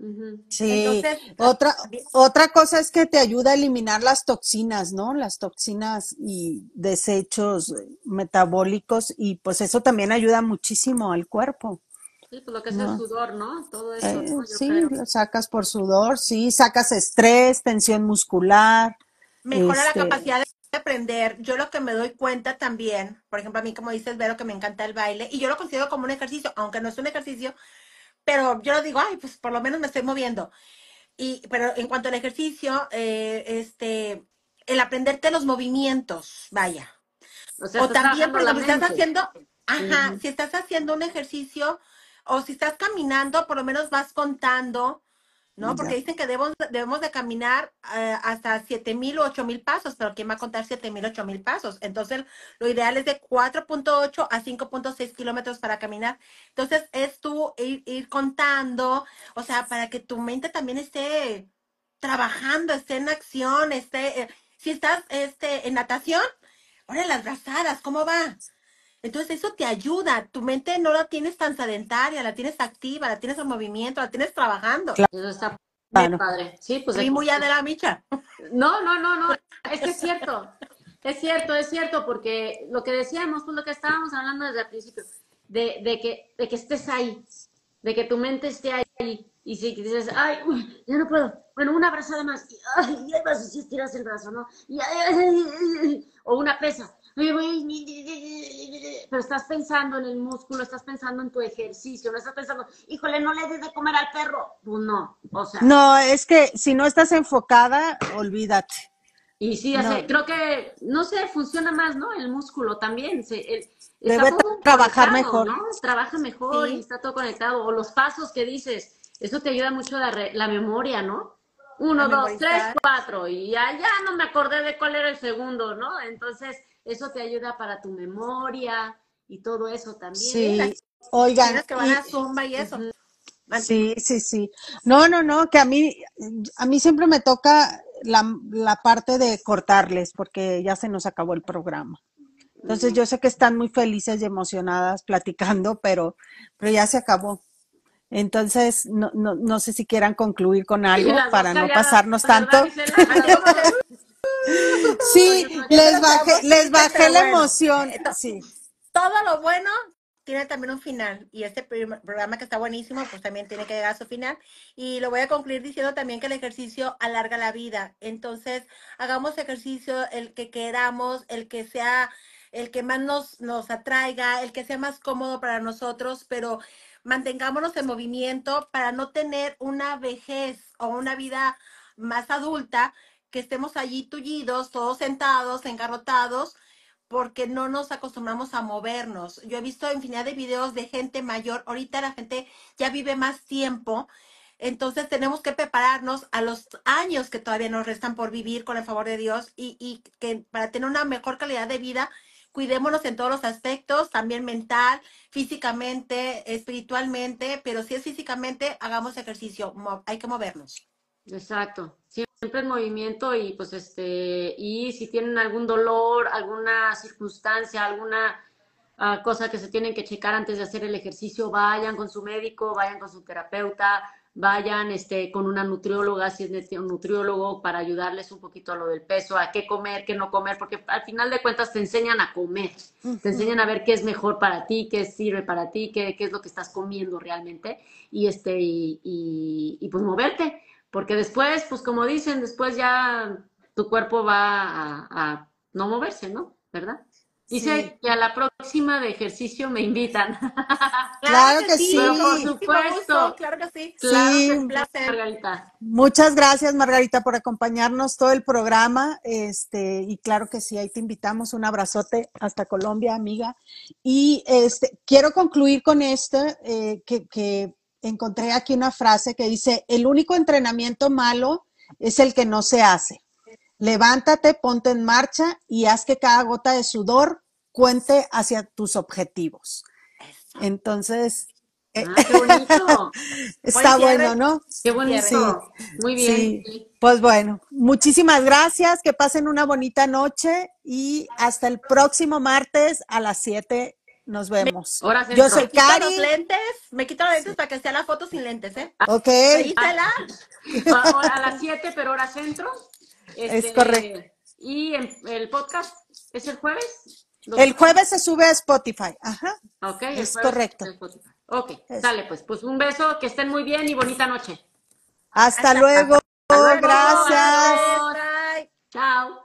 Sí. Entonces, Otra, otra cosa es que te ayuda a eliminar las toxinas, ¿no? Las toxinas y desechos metabólicos y pues eso también ayuda muchísimo al cuerpo. Sí, pues lo que es No. el sudor, ¿no? Todo eso, Eh, ¿no? Yo sí, creo. lo sacas por sudor, sí, sacas estrés, tensión muscular. Mejora Este- la capacidad de aprender. Yo lo que me doy cuenta también, por ejemplo, a mí como dices, Vero, que me encanta el baile, y yo lo considero como un ejercicio, aunque no es un ejercicio, pero yo lo digo, ay, pues por lo menos me estoy moviendo. Y, pero en cuanto al ejercicio, eh, este, el aprenderte los movimientos, vaya. O sea, O estás también, por la ejemplo, si estás haciendo, ajá, si estás haciendo un ejercicio o si estás caminando, por lo menos vas contando, ¿no? Porque dicen que debemos, debemos de caminar eh, hasta siete mil o ocho mil pasos, pero ¿quién va a contar siete mil, ocho mil pasos? Entonces, lo ideal es de 4.8 a 5.6 kilómetros para caminar. Entonces, es tú ir, ir contando, o sea, para que tu mente también esté trabajando, esté en acción, esté, eh, si estás este, en natación, ahora las brazadas, ¿cómo va? Entonces eso te ayuda. Tu mente no la tienes tan sedentaria, la tienes activa, la tienes en movimiento, la tienes trabajando. Claro. Eso está Claro. muy padre. Sí, pues Sí, muy de la micha. No, no, no, no, es que es cierto, es cierto, es cierto, porque lo que decíamos, pues lo que estábamos hablando desde el principio, de, de que, de que estés ahí, de que tu mente esté ahí, y si dices, ay, uy, ya no puedo, bueno, una abrazada más, y, ay, y ahí vas así estiras el brazo, ¿no? Y, ay, ay, ay, ay, ay, o una pesa, pero estás pensando en el músculo, estás pensando en tu ejercicio, no estás pensando, híjole, no le des de comer al perro, pues no, o sea. No, es que si no estás enfocada, olvídate. Y sí, No. creo que, no sé, funciona más, ¿no? El músculo también. Se, el- Debe está todo trabajar mejor. ¿no? Trabaja mejor Sí. y está todo conectado. O los pasos que dices, eso te ayuda mucho la, re- la memoria, ¿no? Uno, dos, tres, cuatro. Y ya, ya no me acordé de cuál era el segundo, ¿no? Entonces, eso te ayuda para tu memoria y todo eso también. Sí, oigan, que van y- a Zumba y eso. Sí, sí, sí. No, no, no, que a mí, a mí siempre me toca la, la parte de cortarles porque ya se nos acabó el programa. Entonces yo sé que están muy felices y emocionadas platicando, pero, pero ya se acabó. Entonces, no, no, no sé si quieran concluir con algo para no pasarnos ¿verdad, tanto. Sí, les bajé, les bajé Pero la emoción. esto- Sí, Todo lo bueno tiene también un final. Y este programa que está buenísimo, pues también tiene que llegar a su final. Y lo voy a concluir diciendo también que el ejercicio alarga la vida. Entonces, hagamos ejercicio el que queramos, el que sea, el que más nos, nos atraiga, el que sea más cómodo para nosotros, pero mantengámonos en movimiento para no tener una vejez o una vida más adulta, que estemos allí tullidos, todos sentados, engarrotados, porque no nos acostumbramos a movernos. Yo he visto infinidad de videos de gente mayor. Ahorita la gente ya vive más tiempo. Entonces tenemos que prepararnos a los años que todavía nos restan por vivir con el favor de Dios y, y que para tener una mejor calidad de vida, cuidémonos en todos los aspectos, también mental, físicamente, espiritualmente, pero si es físicamente, hagamos ejercicio, hay que movernos. Exacto, siempre en movimiento y pues este, y si tienen algún dolor, alguna circunstancia, alguna ah, cosa que se tienen que checar antes de hacer el ejercicio, vayan con su médico, vayan con su terapeuta, vayan este, con una nutrióloga, si es un nutriólogo, para ayudarles un poquito a lo del peso, a qué comer, qué no comer, porque al final de cuentas te enseñan a comer, te enseñan a ver qué es mejor para ti, qué sirve para ti, qué, qué es lo que estás comiendo realmente, y este, y, y, y pues moverte porque después, pues como dicen, después ya tu cuerpo va a, a no moverse, ¿no? ¿Verdad? Dice Sí. que a la próxima de ejercicio me invitan. Claro que sí. Pero por supuesto. claro que sí. Claro Sí. que Un placer. Margarita. Muchas gracias, Margarita, por acompañarnos todo el programa. Este, y claro que sí, ahí te invitamos. Un abrazote hasta Colombia, amiga. Y este, quiero concluir con esto, eh, que, que encontré aquí una frase que dice: el único entrenamiento malo es el que no se hace. Levántate, ponte en marcha y haz que cada gota de sudor cuente hacia tus objetivos. Entonces, eh, Ah, qué bonito. está bueno, ¿no? Qué bonito. Muy bien. Sí, pues bueno, muchísimas gracias, que pasen una bonita noche y hasta el próximo martes a las 7 nos vemos. Yo soy Me quito Cari, los lentes, me quito los lentes para que sea la foto sin lentes, ¿eh? ok, Ahí está la. Ahora a las 7, pero hora centro. Es este, correcto. ¿Y el, podcast es el jueves? El jueves se sube a Spotify. Ajá. Ok, es correcto. Ok, dale pues. Pues un beso, que estén muy bien y bonita noche. Hasta, luego. Hasta luego. Gracias. Chao.